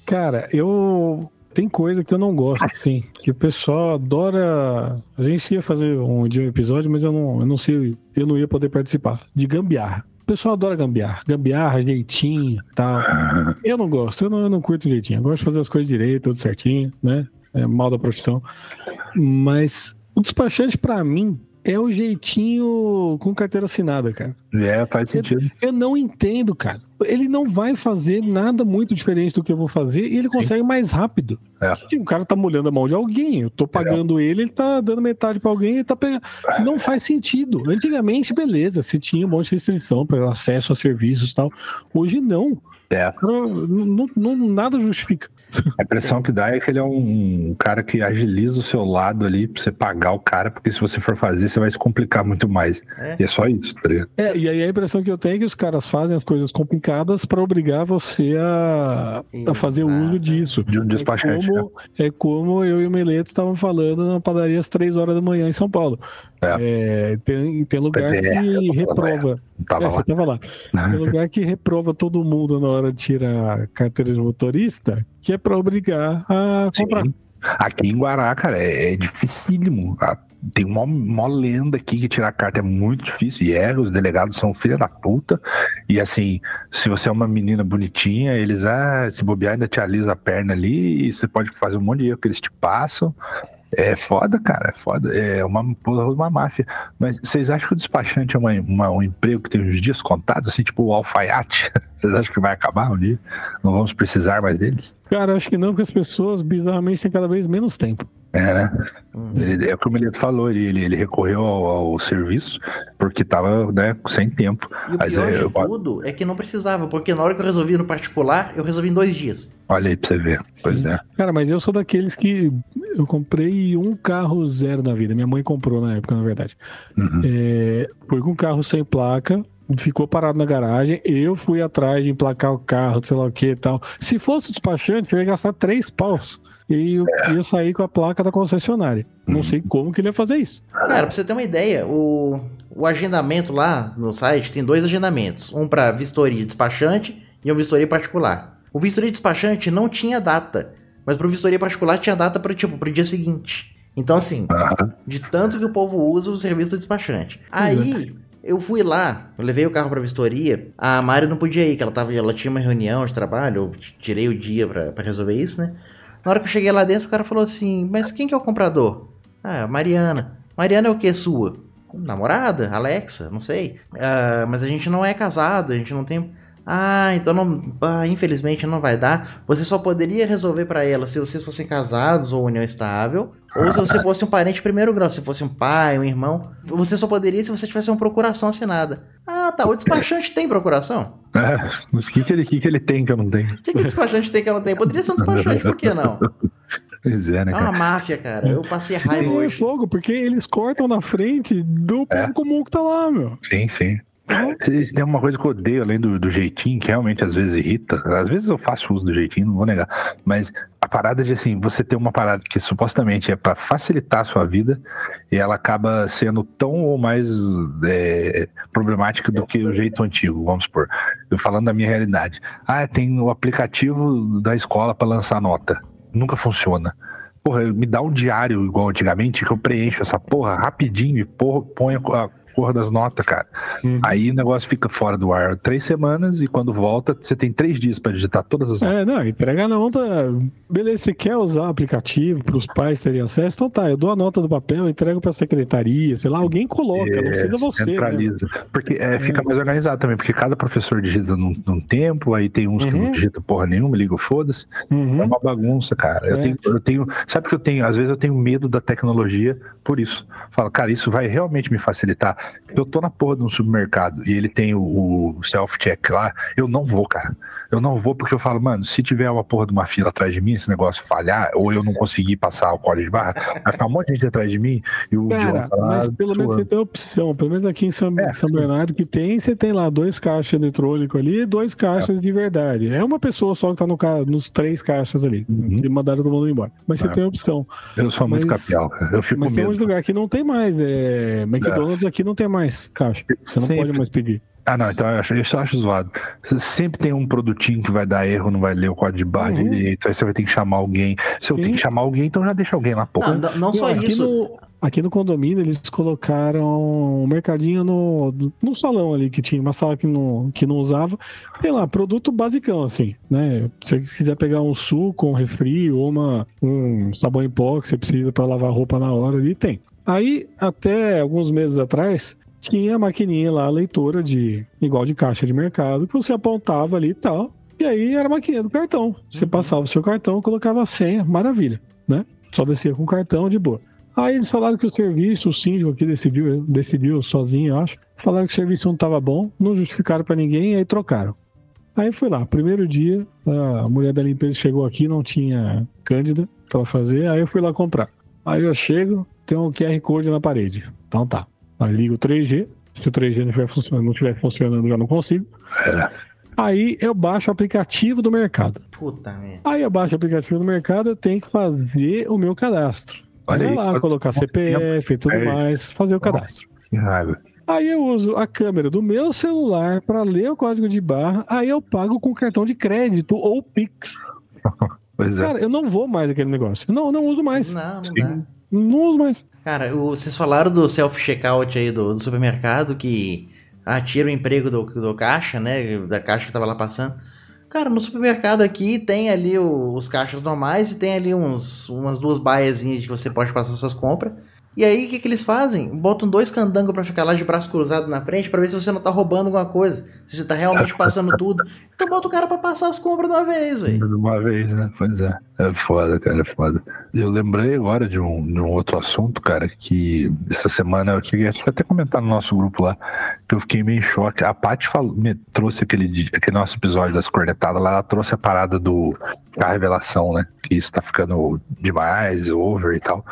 cara, eu. Tem coisa que eu não gosto, assim. Que o pessoal adora. A gente ia fazer um dia um episódio, mas eu não, eu não sei, eu não ia poder participar. De gambiarra. Pessoal adora gambiarra. Gambiarra, jeitinho tal. Eu não gosto, eu não, eu não curto jeitinho. Eu gosto de fazer as coisas direito, tudo certinho, né? É mal da profissão. Mas o despachante, pra mim, é o jeitinho com carteira assinada, cara. É, faz sentido. Eu não entendo, cara. Ele não vai fazer nada muito diferente do que eu vou fazer e ele consegue mais rápido. É. E o cara tá molhando a mão de alguém. Eu tô pagando ele, ele tá dando metade pra alguém e tá pegando. Não faz sentido. Antigamente, beleza, você tinha um monte de restrição para acesso a serviços e tal. Hoje não. É. Não, não- não- nada justifica. A impressão que dá é que ele é um cara que agiliza o seu lado ali pra você pagar o cara, porque se você for fazer, você vai se complicar muito mais. É. E é só isso, tá ligado? É, e aí a impressão que eu tenho é que os caras fazem as coisas complicadas para obrigar você a, a fazer uso disso. De um despachante, É como, é como eu e o Meleto estavam falando na padaria às três horas da manhã em São Paulo. É, tem, tem lugar dizer, que tô reprova. Não tava É, lá. tava lá. Tem lugar que reprova todo mundo na hora de tirar a carteira de motorista, que é para obrigar a comprar. Sim. Aqui em Guará, cara, é, é dificílimo. Ah, Tem uma, uma lenda aqui que tirar carta é muito difícil. E é, os delegados são filha da puta. E assim, se você é uma menina bonitinha, eles, ah, se bobear, ainda te alisa a perna ali. E você pode fazer um monte de erro que eles te passam. É foda, cara, é foda. É uma uma máfia. Mas vocês acham que o despachante é uma, uma- um emprego que tem uns dias contados, assim, tipo o alfaiate? Vocês acham que vai acabar um dia? Não vamos precisar mais deles? Cara, acho que não, porque as pessoas bizarramente têm cada vez menos tempo. É, né? Ele, é o que o Mileto falou, ele, ele, ele recorreu ao, ao serviço porque tava né, sem tempo. E o Mas pior é, de eu- tudo é que não precisava, porque na hora que eu resolvi no particular, eu resolvi em dois dias. Olha aí pra você ver. Pois Sim. é. Cara, mas eu sou daqueles que eu comprei um carro zero na vida. Minha mãe comprou na época, na verdade. Uhum. É, foi com um carro sem placa, ficou parado na garagem. Eu fui atrás de emplacar o carro, sei lá o que e tal. Se fosse o despachante, você ia gastar três paus. E eu ia sair com a placa da concessionária. Não Uhum. sei como que ele ia fazer isso. Cara, pra você ter uma ideia, o, o agendamento lá no site tem dois agendamentos. Um pra vistoria despachante e um vistoria particular. O vistoria despachante não tinha data, mas pro vistoria particular tinha data para tipo, pro dia seguinte. Então assim, de tanto que o povo usa o serviço do despachante. Aí eu fui lá, eu levei o carro pra vistoria. A Mari não podia ir, que ela, tava, ela tinha uma reunião de trabalho, eu tirei o dia pra, pra resolver isso, né? Na hora que eu cheguei lá dentro, o cara falou assim: Mas quem que é o comprador? Ah, Mariana. Mariana é o que sua? Namorada? Alexa? Não sei. Ah, mas a gente não é casado, a gente não tem. Ah, então não. ah, infelizmente não vai dar. Você só poderia resolver pra ela se vocês fossem casados ou união estável. Ou se você fosse um parente de primeiro grau, se fosse um pai, um irmão. Você só poderia se você tivesse uma procuração assinada. Ah, tá. O despachante tem procuração? É, mas o que, que, ele, que, que ele tem que eu não tenho? O que, que o despachante tem que eu não tenho? Poderia ser um despachante, por que não? Pois é, né, É cara? uma máfia, cara. Eu passei Sim, raiva é hoje. fogo, porque eles cortam na frente do É. povo comum que tá lá, meu. Sim, sim. Se tem uma coisa que eu odeio, além do, do jeitinho, que realmente às vezes irrita. Às vezes eu faço uso do jeitinho, não vou negar. Mas a parada de assim, você ter uma parada que supostamente é pra facilitar a sua vida e ela acaba sendo tão ou mais é, problemática do que o jeito antigo, vamos supor. Eu falando da minha realidade. Ah, tem o aplicativo da escola pra lançar nota. Nunca funciona. Porra, me dá um diário igual antigamente que eu preencho essa porra rapidinho e porra, ponho a porra das notas, cara. Uhum. Aí o negócio fica fora do ar três semanas e quando volta, você tem três dias pra digitar todas as notas. É, não, entrega na nota. Beleza, você quer usar o aplicativo para os pais terem acesso? Então tá, eu dou a nota do papel, entrego para a secretaria, sei lá, alguém coloca, não precisa você. Né? centraliza. Porque é, fica mais organizado também, porque cada professor digita num, num tempo, aí tem uns que Uhum. não digita porra nenhuma, liga o foda-se. É Uhum. uma bagunça, cara. Eu, É. tenho, eu tenho. Sabe que eu tenho? Às vezes eu tenho medo da tecnologia por isso. Fala, cara, isso vai realmente me facilitar. Eu tô na porra de um supermercado e ele tem o, o self-check lá, eu não vou, cara. Eu não vou porque eu falo, mano, se tiver uma porra de uma fila atrás de mim, esse negócio falhar, ou eu não conseguir passar o código de barra, vai ficar um monte de gente atrás de mim e o Cara, John mas pelo menos você tem opção. Pelo menos aqui em São, É, São. Bernardo que tem, você tem lá dois caixas eletrônicos ali e dois caixas de verdade. É uma pessoa só que tá no ca... nos três caixas ali. Uhum. E mandaram todo mundo embora. Mas você É. tem opção. Eu sou muito Mas- capial, cara. eu fico Mas com tem uns lugares que não tem mais. É... McDonald's aqui não tem mais caixa. Você não Sempre. pode mais pedir. Ah, não, então eu acho, eu só acho zoado. Você sempre tem um produtinho que vai dar erro, não vai ler o código de barra Uhum. direito, aí você vai ter que chamar alguém. Se eu Sim. tenho que chamar alguém, então já deixa alguém lá, porra. Não, não- não só aqui isso. No, aqui no condomínio eles colocaram um mercadinho no, no salão ali que tinha, uma sala que não, que não usava. Tem lá, produto basicão, assim, né? Se você quiser pegar um suco, um refri ou uma, um sabão em pó que você precisa para lavar roupa na hora ali, tem. Aí, até alguns meses atrás, tinha a maquininha lá, a leitora de igual de caixa de mercado, que você apontava ali e tal. E aí era a maquininha do cartão. Você passava o seu cartão, colocava a senha, maravilha, né? Só descia com o cartão de boa. Aí eles falaram que o serviço, o síndico aqui decidiu, decidiu sozinho, eu acho. Falaram que o serviço não estava bom, não justificaram para ninguém, aí trocaram. Aí fui lá, primeiro dia, a mulher da limpeza chegou aqui, não tinha cândida para fazer, aí eu fui lá comprar. Aí eu chego, tem um QR Code na parede. Então tá. Aí ligo o 3G, se o 3G não estiver funcionando, não estiver funcionando, já não consigo. Aí eu baixo o aplicativo do mercado. Puta merda. Aí eu baixo o aplicativo do mercado, eu tenho que fazer o meu cadastro. Olha Vai aí, lá, colocar CPF e tudo É. mais, fazer o cadastro. Que raiva. Aí eu uso a câmera do meu celular para ler o código de barra, aí eu pago com cartão de crédito ou Pix. Pois é. Cara, eu não vou mais aquele negócio. Eu não, não uso mais. Não, não Sim. dá. Não uso mais. Cara, o- vocês falaram do self-checkout aí do, do supermercado que ah, tira o emprego do, do caixa, né? Da caixa que tava lá passando. Cara, no supermercado aqui tem ali o- os caixas normais e tem ali uns, umas duas baiazinhas que você pode passar suas compras. E aí, o que, que eles fazem? Botam dois candangos pra ficar lá de braço cruzado na frente pra ver se você não tá roubando alguma coisa. Se você tá realmente passando tudo. Então bota o cara pra passar as compras de uma vez, velho. De uma vez, né? Pois é. É foda, cara, é foda. Eu lembrei agora de um, de um outro assunto, cara, que essa semana eu cheguei até comentar no nosso grupo lá, que eu fiquei meio em choque. A Paty falou- me trouxe aquele, aquele nosso episódio das cornetadas lá, ela trouxe a parada do da revelação, né? Que isso tá ficando demais, over e tal.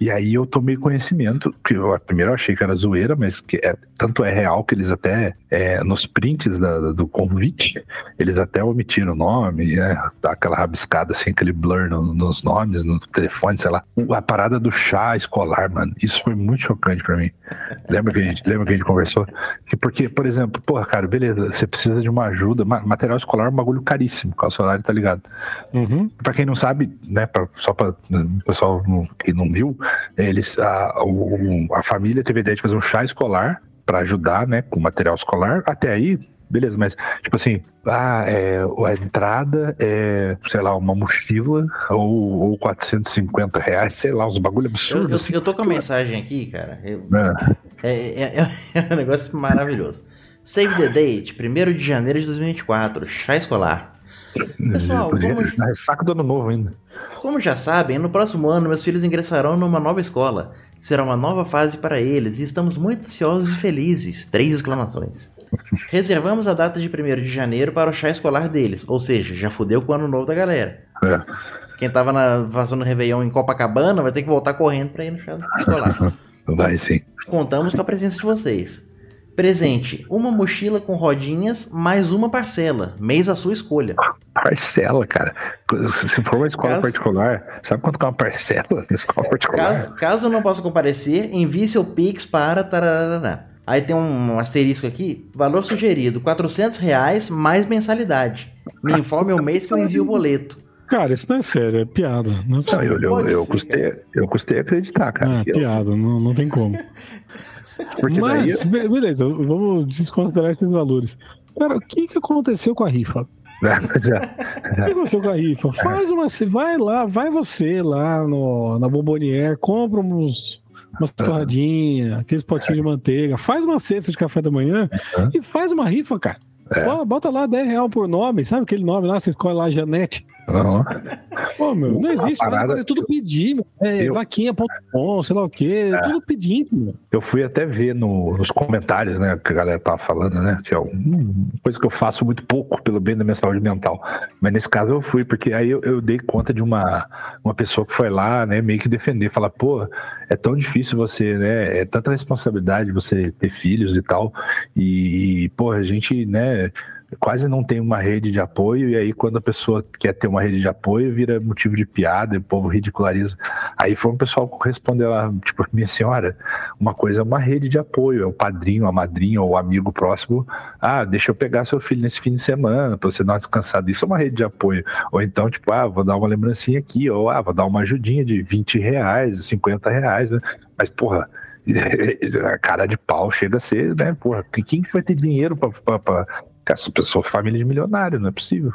E aí eu tomei conhecimento, que eu primeiro eu achei que era zoeira, mas que é, tanto é real que eles até, é, nos prints da- do convite, eles até omitiram o nome, né? Dá aquela rabiscada assim, aquele blur no- nos nomes, no telefone, sei lá. A parada do chá escolar, mano, isso foi muito chocante pra mim. Lembra que a gente, lembra que a gente conversou? Que porque, por exemplo, porra, cara, beleza, você precisa de uma ajuda. ma- Material escolar é um bagulho caríssimo, o salário tá ligado? Uhum. Pra quem não sabe, né, pra- só para o pessoal que não viu, eles, a, o- a família teve a ideia de fazer um chá escolar pra ajudar, né, com material escolar. Até aí, beleza, mas tipo assim, ah, é, a entrada é, sei lá, uma mochila ou, ou 450 reais, sei lá, uns bagulho Eu, absurdo. eu, assim, eu tô com a mensagem aqui, cara. Eu- né? É, é- é- é um negócio maravilhoso. Save the date, 1 de janeiro de 2024, chá escolar. Pessoal, como- ressaca do ano novo ainda. Como já sabem, no próximo ano meus filhos ingressarão numa nova escola. Será uma nova fase para eles e estamos muito ansiosos e felizes. Três exclamações. Reservamos a data de 1 de janeiro para o chá escolar deles, ou seja, já fudeu com o ano novo da galera. É. Quem tava na, fazendo Réveillon em Copacabana vai ter que voltar correndo para ir no chá escolar. Vai sim. Contamos com a presença de vocês. Presente: uma mochila com rodinhas mais uma parcela. Mês à sua escolha. Parcela, cara. Se for uma escola Caso- particular, sabe quanto que é uma parcela? Escola particular. Caso, caso não possa comparecer, envie seu Pix para. tararara. Aí tem um asterisco aqui. Valor sugerido: 400 reais mais mensalidade. Me informe o mês que eu envio o boleto. Cara, isso não é sério, é piada. Não é Não, eu, eu, eu, ser, custei, eu custei acreditar, cara. Eu- piada, não, não tem como. porque Mas, daí. be- beleza, vamos desconsiderar esses valores. Cara, o que, que aconteceu com a rifa? É, é. O que aconteceu com a rifa? Faz uma. Vai lá, vai você lá no, na Bombonier, compra uns, umas torradinhas, aqueles potinhos de manteiga, faz uma cesta de café da manhã Uhum. e faz uma rifa, cara. É. Bota- Bota lá 10 reais por nome, sabe aquele nome lá? Você escolhe lá Janete. Uhum. Pô, meu, não existe, parada- é tudo pedindo. É Eu- vaquinha.com, sei lá o quê, é tudo pedindo, meu. Eu fui até ver no- nos comentários, né, que a galera tava falando, né, que é uma coisa que eu faço muito pouco pelo bem da minha saúde mental. Mas nesse caso eu fui, porque aí eu, eu dei conta de uma, uma pessoa que foi lá, né, meio que defender, falar, pô, é tão difícil você, né, é tanta responsabilidade você ter filhos e tal, e, e pô, a gente, né, quase não tem uma rede de apoio, e aí quando a pessoa quer ter uma rede de apoio, vira motivo de piada, o povo ridiculariza. Aí foi um pessoal responder lá, tipo, minha senhora, uma coisa é uma rede de apoio, é o padrinho, a madrinha ou o amigo próximo. Ah, deixa eu pegar seu filho nesse fim de semana para você dar uma descansada. Isso é uma rede de apoio. Ou então, tipo, ah, vou dar uma lembrancinha aqui, ou ah, vou dar uma ajudinha de 20 reais, 50 reais, né? Mas, porra, a cara de pau chega a ser, né? Porra, quem que vai ter dinheiro para essa pessoa, família de milionário, não é possível.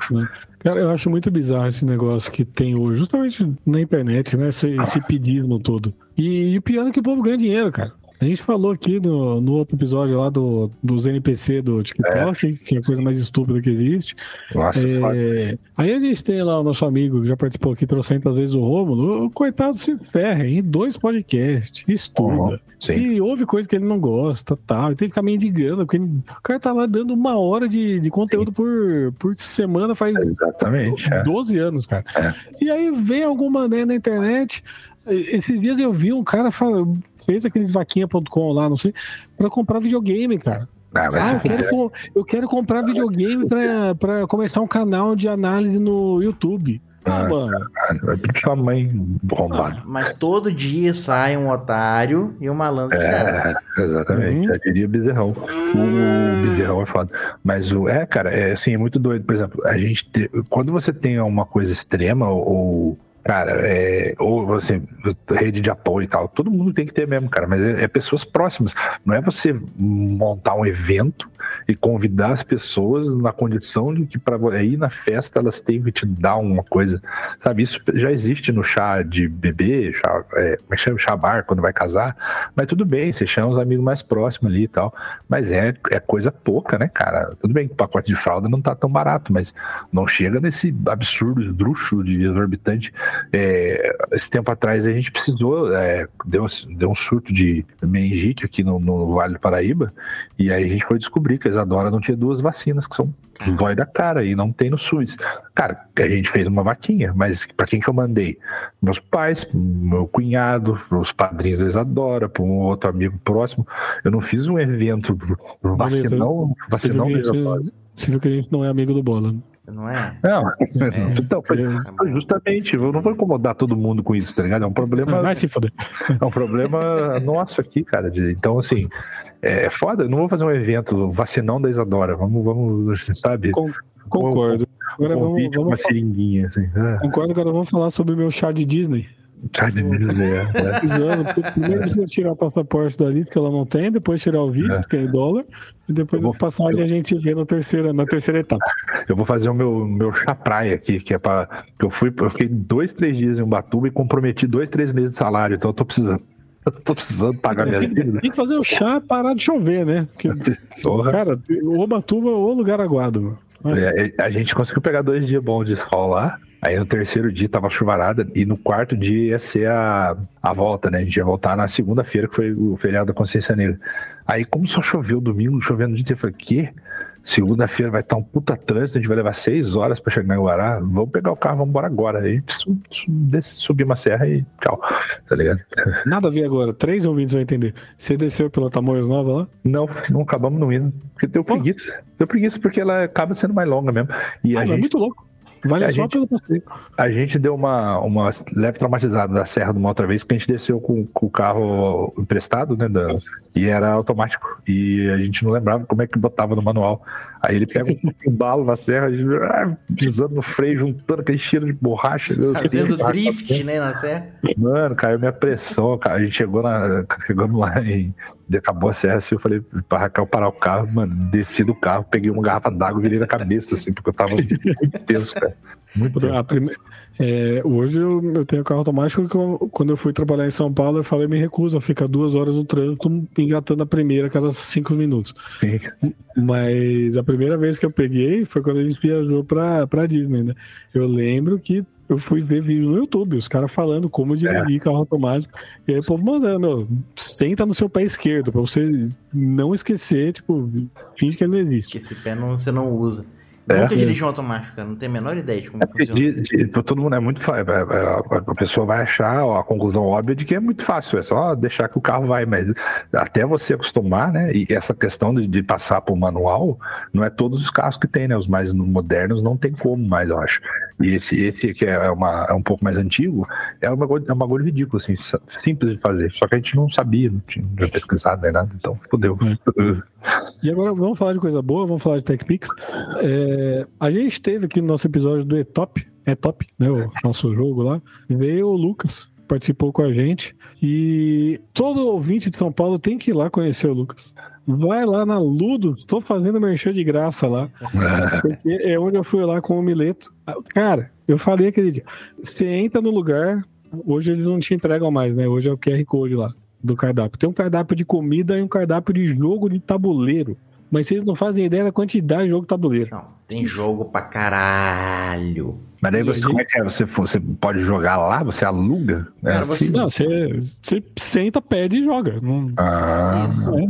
Cara, eu acho muito bizarro esse negócio que tem hoje, justamente na internet, né? Esse, esse pedismo todo. E, e o pior é que o povo ganha dinheiro, cara. A gente falou aqui no, no outro episódio lá do, dos NPC do TikTok, que é a coisa mais estúpida que existe. Nossa. É, aí a gente tem lá o nosso amigo que já participou aqui trocentas vezes, o Rômulo. O coitado se ferra em dois podcasts, estuda. Uhum. E ouve coisa que ele não gosta, tal. E tem que ficar mendigando, porque ele- o cara tá lá dando uma hora de, de conteúdo por, por semana faz Exatamente. é. 12 anos, cara. É. E aí vem alguma mané na internet. Esses dias eu vi um cara fala, fez aqueles vaquinha.com lá, não sei, pra comprar videogame, cara. Ah, vai Ah, eu quero, eu quero comprar videogame pra, pra começar um canal de análise no YouTube. Ah, Ah, mano. Vai pedir pra sua mãe bombada. Mas todo dia sai um otário e um malandro de graça. É, exatamente. Uhum. Já diria bezerrão. O bezerrão é foda. Mas o. É, cara, é assim, é muito doido. Por exemplo, a gente. te- quando você tem uma coisa extrema, ou. Cara, é, ou você, rede de apoio e tal, todo mundo tem que ter mesmo, cara, mas é, é pessoas próximas. Não é você montar um evento e convidar as pessoas na condição de que para ir na festa elas têm que te dar uma coisa, sabe? Isso já existe no chá de bebê, chá, é, é chama? Chá bar, quando vai casar, mas tudo bem, você chama os amigos mais próximos ali e tal, mas é, é coisa pouca, né, cara? Tudo bem que o pacote de fralda não tá tão barato, mas não chega nesse absurdo, esdrúxulo de exorbitante. É, esse tempo atrás a gente precisou, é, deu, deu um surto de meningite aqui no, no Vale do Paraíba, e aí a gente foi descobrir que a Isadora não tinha duas vacinas, que são dói da cara, e não tem no SUS. Cara, a gente fez uma vaquinha, mas pra quem que eu mandei? Meus pais, meu cunhado, os padrinhos da Isadora, para um outro amigo próximo. Eu não fiz um evento vacinão, Você viu, vacinão que da a gente, Isadora. você viu que a gente não é amigo do Bola. Não é? Não, então, foi, É. foi justamente, eu não vou incomodar todo mundo com isso, tá ligado? É um problema, Vai se foder. é um problema nosso aqui, cara. de- então, assim, é foda, eu não vou fazer um evento vacinão da Isadora, vamos, vamos, sabe? Con- Concordo. Agora um vamos, vídeo com uma vamos, seringuinha, assim. Ah, concordo, agora vamos falar sobre o meu chá de Disney. tá de dizer, é. Porque primeiro precisa tirar o passaporte da lista que ela não tem, depois tirar o visto, que é em dólar, e depois Eu as passagens a gente vê na terceira, na terceira etapa. Eu vou fazer o meu, meu chá praia aqui, que é pra. Eu fui, eu fiquei dois, três dias em Ubatuba e comprometi dois, três meses de salário, então eu tô precisando. Eu tô precisando pagar minha vida. tem que fazer o chá parar de chover, né? Porque, cara, o Ubatuba é o lugar aguado. Mas- É, a gente conseguiu pegar dois dias bons de sol lá. Aí no terceiro dia tava chuvarada e no quarto dia ia ser a, a volta, né? A gente ia voltar na segunda-feira, que foi o feriado da Consciência Negra. Aí, como só choveu domingo, chovendo o dia inteiro, eu falei, quê? Segunda-feira vai estar um puta trânsito, a gente vai levar seis horas pra chegar em Guará. Vamos pegar o carro, vamos embora agora. Aí subir uma serra e tchau. Tá ligado? Nada a ver agora. Três ouvintes vão entender. Você desceu pela Tamoios Nova lá? Não, não acabamos não indo. Porque deu preguiça. Deu preguiça porque ela acaba sendo mais longa mesmo. E Ah, a é gente muito louco. Vale A só gente- pelo passeio. A gente deu uma, uma leve traumatizada da serra de uma outra vez, que a gente desceu com, com o carro emprestado, né? da- e era automático. E a gente não lembrava como é que botava no manual. Aí ele pega um embalo na serra, a gente, ah, pisando no freio, juntando aquele cheiro de borracha. Deus, Fazendo cara. drift, né, na serra. Mano, caiu minha pressão, cara. A gente chegou na. Chegamos lá e acabou a serra assim. Eu falei pra Raquel parar o carro, mano. Desci do carro, peguei uma garrafa d'água e virei na cabeça, assim, porque eu tava muito tenso, cara. Muito tenso. Prime- é, hoje eu, eu tenho carro automático que eu- quando eu fui trabalhar em São Paulo, eu falei, me recuso a ficar duas horas no trânsito engatando a primeira a cada cinco minutos. Sim. Mas a primeira vez que eu peguei foi quando a gente viajou pra, pra Disney, né? Eu lembro que eu fui ver vídeo no YouTube, os caras falando como dirigir é. carro automático. E aí o povo mandando, senta no seu pé esquerdo, pra você não esquecer, tipo, finge que ele não existe. Que esse pé não, você não usa. É. Nunca dirigi um automático, cara. Não tenho a menor ideia de como é funciona. De, de, todo mundo é muito fácil. É, é, a pessoa vai achar ó, a conclusão óbvia de que é muito fácil. É só deixar que o carro vai. Mas até você acostumar, né? E essa questão de, de passar por manual, não é todos os carros que tem, né? Os mais modernos não tem como mais, eu acho. E esse, esse que é, uma, é um pouco mais antigo, é uma, é um bagulho ridículo, assim, simples de fazer. Só que a gente não sabia, não tinha, não tinha pesquisado nem nada, então fodeu. É. E agora vamos falar de coisa boa, vamos falar de TechPix. É, a gente teve aqui no nosso episódio do E-Top, é top, né? O nosso jogo lá. Veio o Lucas, participou com a gente. E todo ouvinte de São Paulo tem que ir lá conhecer o Lucas. Vai lá na Ludo, estou fazendo merchan de graça lá. Porque é onde eu fui lá com o Mileto. Cara, eu falei aquele dia. Você entra no lugar, hoje eles não te entregam mais, né? Hoje é o QR Code lá do cardápio. Tem um cardápio de comida e um cardápio de jogo de tabuleiro. Mas vocês não fazem ideia da quantidade de jogo de tabuleiro. Não, tem jogo pra caralho. Mas aí você, como é que é? Você, você pode jogar lá? Você aluga? É Cara, assim? você, não, você, você senta, pede e joga. Não, ah, isso, é.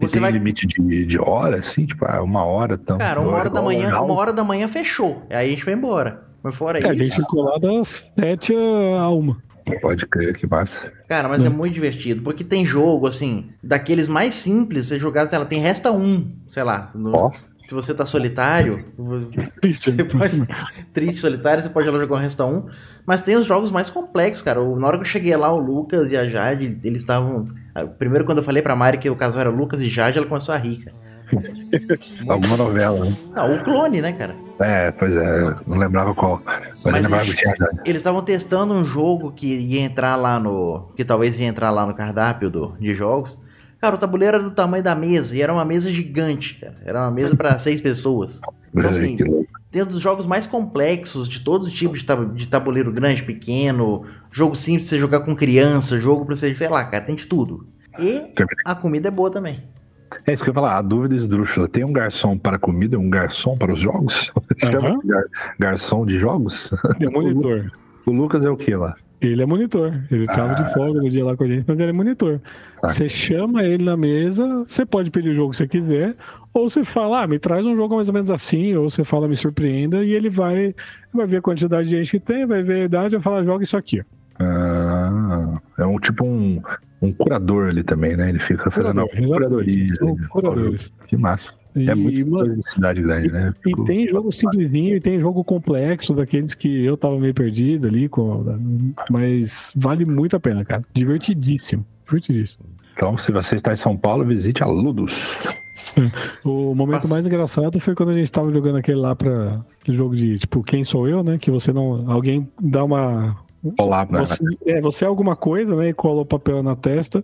E você tem vai... limite de, de hora, assim? Tipo, ah, uma hora? Então, Cara, uma hora, da manhã, uma hora da manhã fechou. Aí a gente foi embora. Mas fora é, isso... A gente ficou lá das sete a uma. Pode crer, que massa. Cara, mas hum. é muito divertido, porque tem jogo, assim, daqueles mais simples, você jogar, ela tem resta um, sei lá. No, oh. Se você tá solitário, triste, você pode, triste, solitário, você pode jogar um resta um. Mas tem os jogos mais complexos, cara. Na hora que eu cheguei lá, o Lucas e a Jade, eles estavam. Primeiro, quando eu falei pra Mari que o casal era Lucas e Jade, ela começou a rir, cara. Alguma novela, né? Não, o clone, né, cara? É, pois é, não lembrava qual. Mas, mas lembrava eles. Eles estavam testando um jogo que ia entrar lá no. Que talvez ia entrar lá no cardápio do, de jogos. Cara, o tabuleiro era do tamanho da mesa e era uma mesa gigante, cara. Era uma mesa para seis pessoas. Então, assim, tem um dos jogos mais complexos de todos os tipos de tabuleiro grande, pequeno, jogo simples pra você jogar com criança, jogo pra você, sei lá, cara, tem de tudo. E a comida é boa também. É isso que eu ia falar, a dúvida esdrúxula. Tem um garçom para comida e um garçom para os jogos? Chama uhum. gar, garçom de jogos? É monitor. O Lucas é o que lá? Ele é monitor. Ele estava ah. de folga no dia lá com a gente, mas ele é monitor. Você chama ele na mesa, você pode pedir o jogo que você quiser, ou você fala, ah, me traz um jogo mais ou menos assim, ou você fala, me surpreenda, e ele vai, vai ver a quantidade de gente que tem, vai ver a idade, vai falar, joga isso aqui. Ah, é um tipo um, um curador ali também, né? Ele fica fazendo curadoria. Curadores. Que massa. E, é muito cidade grande, né? E, e tem jogo simplesinho e tem jogo complexo, daqueles que eu tava meio perdido ali, com, mas vale muito a pena, cara. Divertidíssimo. Divertidíssimo. Então, se você está em São Paulo, visite a Ludus. O momento mais engraçado foi quando a gente tava jogando aquele lá para jogo de tipo quem sou eu, né? Que você não alguém dá uma né? Você, é, você é alguma coisa, né? E cola o papel na testa.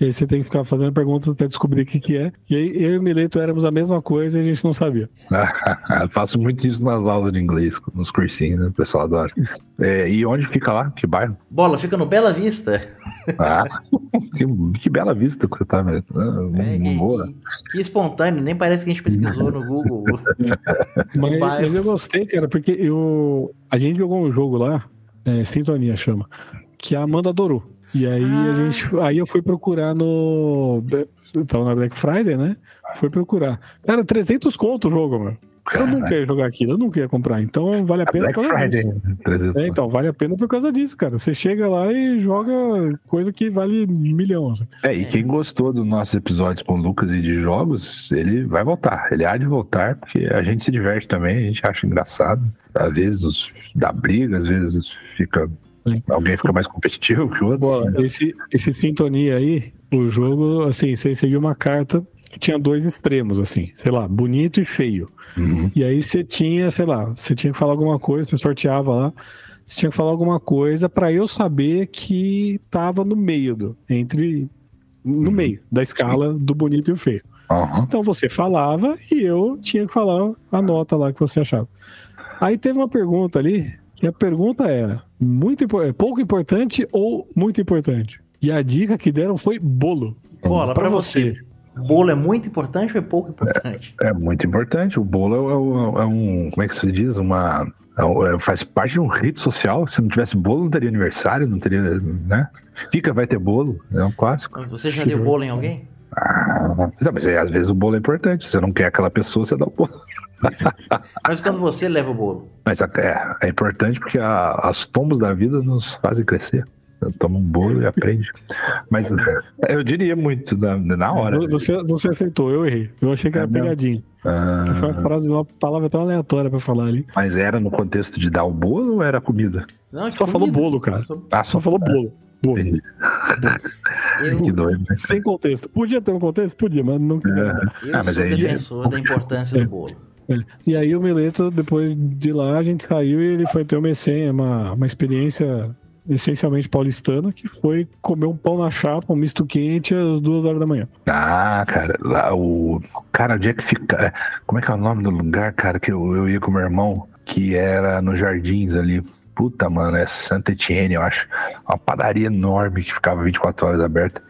E aí você tem que ficar fazendo perguntas até descobrir o que, que é. E aí eu e o Mileto éramos a mesma coisa e a gente não sabia. Faço muito isso nas aulas de inglês, nos cursinhos, né? O pessoal adora. É, e onde fica lá? Que bairro? Bola, fica no Bela Vista. Ah, que, que bela vista que você tá, né? É, que, que, espontâneo, nem parece que a gente pesquisou no Google. mas, mas eu gostei, cara, porque eu, a gente jogou um jogo lá é, Sintonia chama. Que a Amanda adorou. E aí ah. a gente. Aí eu fui procurar no. Tava na Black Friday, né? Fui procurar. Cara, 300 conto o jogo, mano. Eu não quero jogar aquilo, eu não queria comprar. Então vale a pena. Black Friday. É, então, vale a pena por causa disso, cara. Você chega lá e joga coisa que vale milhões. É, e quem gostou dos nossos episódios com o Lucas e de jogos, ele vai voltar. Ele há de voltar, porque a gente se diverte também, a gente acha engraçado. Às vezes dá briga, às vezes fica. Alguém fica mais competitivo que o outro. Bom, esse, esse sintonia aí, o jogo, assim, você seguiu uma carta que tinha dois extremos, assim, sei lá, bonito e feio. Uhum. E aí você tinha, sei lá, você tinha que falar alguma coisa, você sorteava lá, você tinha que falar alguma coisa para eu saber que tava no meio do, entre, no uhum. meio da escala Sim. do bonito e o feio. Uhum. Então você falava e eu tinha que falar a nota lá que você achava. Aí teve uma pergunta ali, que a pergunta era muito é pouco importante ou muito importante. E a dica que deram foi bolo. Bola para você. você bolo é muito importante ou é pouco importante? É, é muito importante. O bolo é, é, é, um. Como é que se diz? Uma. É, faz parte de um rito social. Se não tivesse bolo, não teria aniversário, não teria, né? Fica, vai ter bolo, é um clássico. Você já deu bolo em alguém? Ah, não, mas aí, às vezes o bolo é importante. Você não quer aquela pessoa, você dá o bolo. Mas quando você leva o bolo? Mas é, é importante porque a, as tombos da vida nos fazem crescer. Toma um bolo e aprende. Mas eu diria muito na, na hora. Você, você aceitou, eu errei. Eu achei que era é pegadinha. Ah. Que foi uma frase, uma palavra tão aleatória pra falar ali. Mas era no contexto de dar o bolo ou era comida? Não, só comida. falou bolo, cara. Ah, só falou bolo. Bolo. Eu, que doido. Né? Sem contexto. Podia ter um contexto? Podia, mas não queria. É. Eu ah, mas sou aí... defensor da importância do bolo. E aí o Mileto, depois de lá, a gente saiu e ele foi ter uma, uma, uma experiência essencialmente paulistana, que foi comer um pão na chapa, um misto quente às duas horas da manhã. Ah, cara, lá o. Cara, onde é que fica. É, como é que é o nome do lugar, cara, que eu, eu ia com meu irmão, que era nos jardins ali. Puta, mano, é Santa Etienne, eu acho. Uma padaria enorme que ficava 24 horas aberta.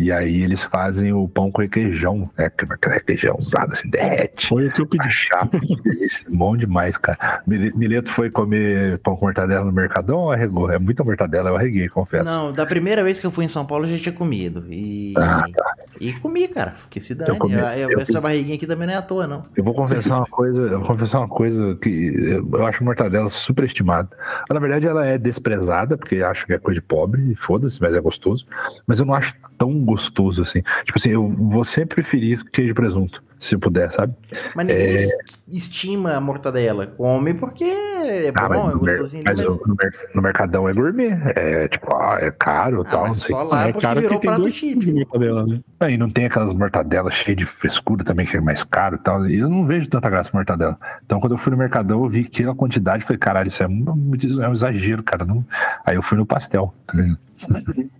E aí eles fazem o pão com requeijão, né? Requeijão usado assim, derrete. Foi o que eu pedi. Chapa, esse bom demais, cara. Mileto foi comer pão com mortadela no Mercadão ou arregou? É muita mortadela, eu arreguei, confesso. Não, da primeira vez que eu fui em São Paulo eu já tinha comido. E, ah, tá. e comi, cara. Porque se dane. Eu comi, eu, eu, essa comi. barriguinha aqui também não é à toa, não. Eu vou confessar uma coisa, eu vou confessar uma coisa que eu acho mortadela super estimada. Na verdade, ela é desprezada, porque acho que é coisa de pobre, foda-se, mas é gostoso. Mas eu não acho tão gostoso assim. Tipo assim, eu vou sempre preferir queijo de presunto se puder, sabe? Mas ninguém é... estima a mortadela. Come porque é ah, bom, é gostosinho. Mas, mas... No, no, Mercadão é gourmet. É tipo, ah, é caro e ah, tal. Não sei. Só lá é porque virou prato típico. Mortadela, né? É, e não tem aquelas mortadelas cheias de frescura também, que é mais caro e tal. E eu não vejo tanta graça mortadela. Então, quando eu fui no Mercadão, eu vi aquela quantidade. Falei, caralho, isso é um, é um exagero, cara. Não... Aí eu fui no pastel, tá ligado?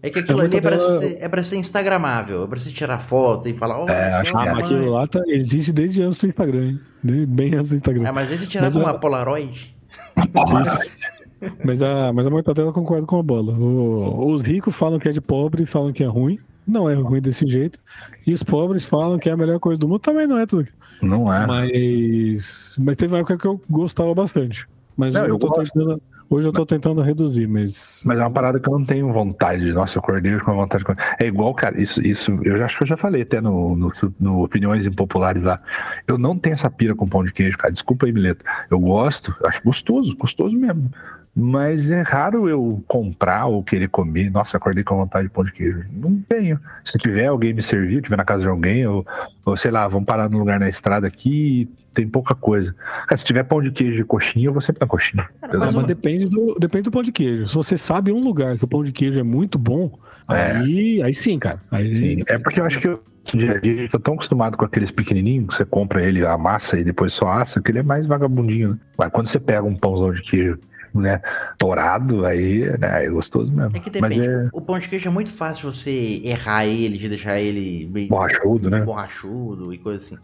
É que aquilo ali é pra, ser, é pra ser instagramável, é pra você tirar foto e falar, oh, é, acho que é. aquilo lá tá, existe desde antes do Instagram, hein? Bem antes do Instagram. É, mas aí você tirava uma Polaroid. mas a, mas a mortadela concorda com a bola. O, os ricos falam que é de pobre e falam que é ruim. Não é ruim desse jeito. E os pobres falam que é a melhor coisa do mundo. Também não é tudo. Não é. Mas, mas teve uma época que eu gostava bastante. Mas não, eu, eu tô gosto. tentando Hoje eu tô tentando reduzir, mas. Mas é uma parada que eu não tenho vontade. Nossa, eu acordei com vontade. De... É igual, cara, isso, isso eu acho que eu já falei até no, no, no, Opiniões Impopulares lá. Eu não tenho essa pira com pão de queijo, cara. Desculpa aí, Mileto. Eu gosto, acho gostoso, gostoso mesmo. Mas é raro eu comprar ou querer comer. Nossa, acordei com vontade de pão de queijo. Não tenho. Se tiver alguém me servir, tiver na casa de alguém, ou, ou sei lá, vamos parar num lugar na estrada aqui tem pouca coisa. Cara, se tiver pão de queijo de coxinha, eu vou sempre na coxinha. mas, mas depende, do, depende do pão de queijo. Se você sabe um lugar que o pão de queijo é muito bom, é. aí, aí sim, cara. Aí... Sim. É porque eu acho que eu, dia a dia a gente tá tão acostumado com aqueles pequenininhos, que você compra ele, a massa e depois só assa, que ele é mais vagabundinho. Né? Mas quando você pega um pãozão de queijo né, torado, aí né, é gostoso mesmo. É que depende. É... O pão de queijo é muito fácil você errar ele, de deixar ele bem borrachudo, né? Borrachudo e coisa assim.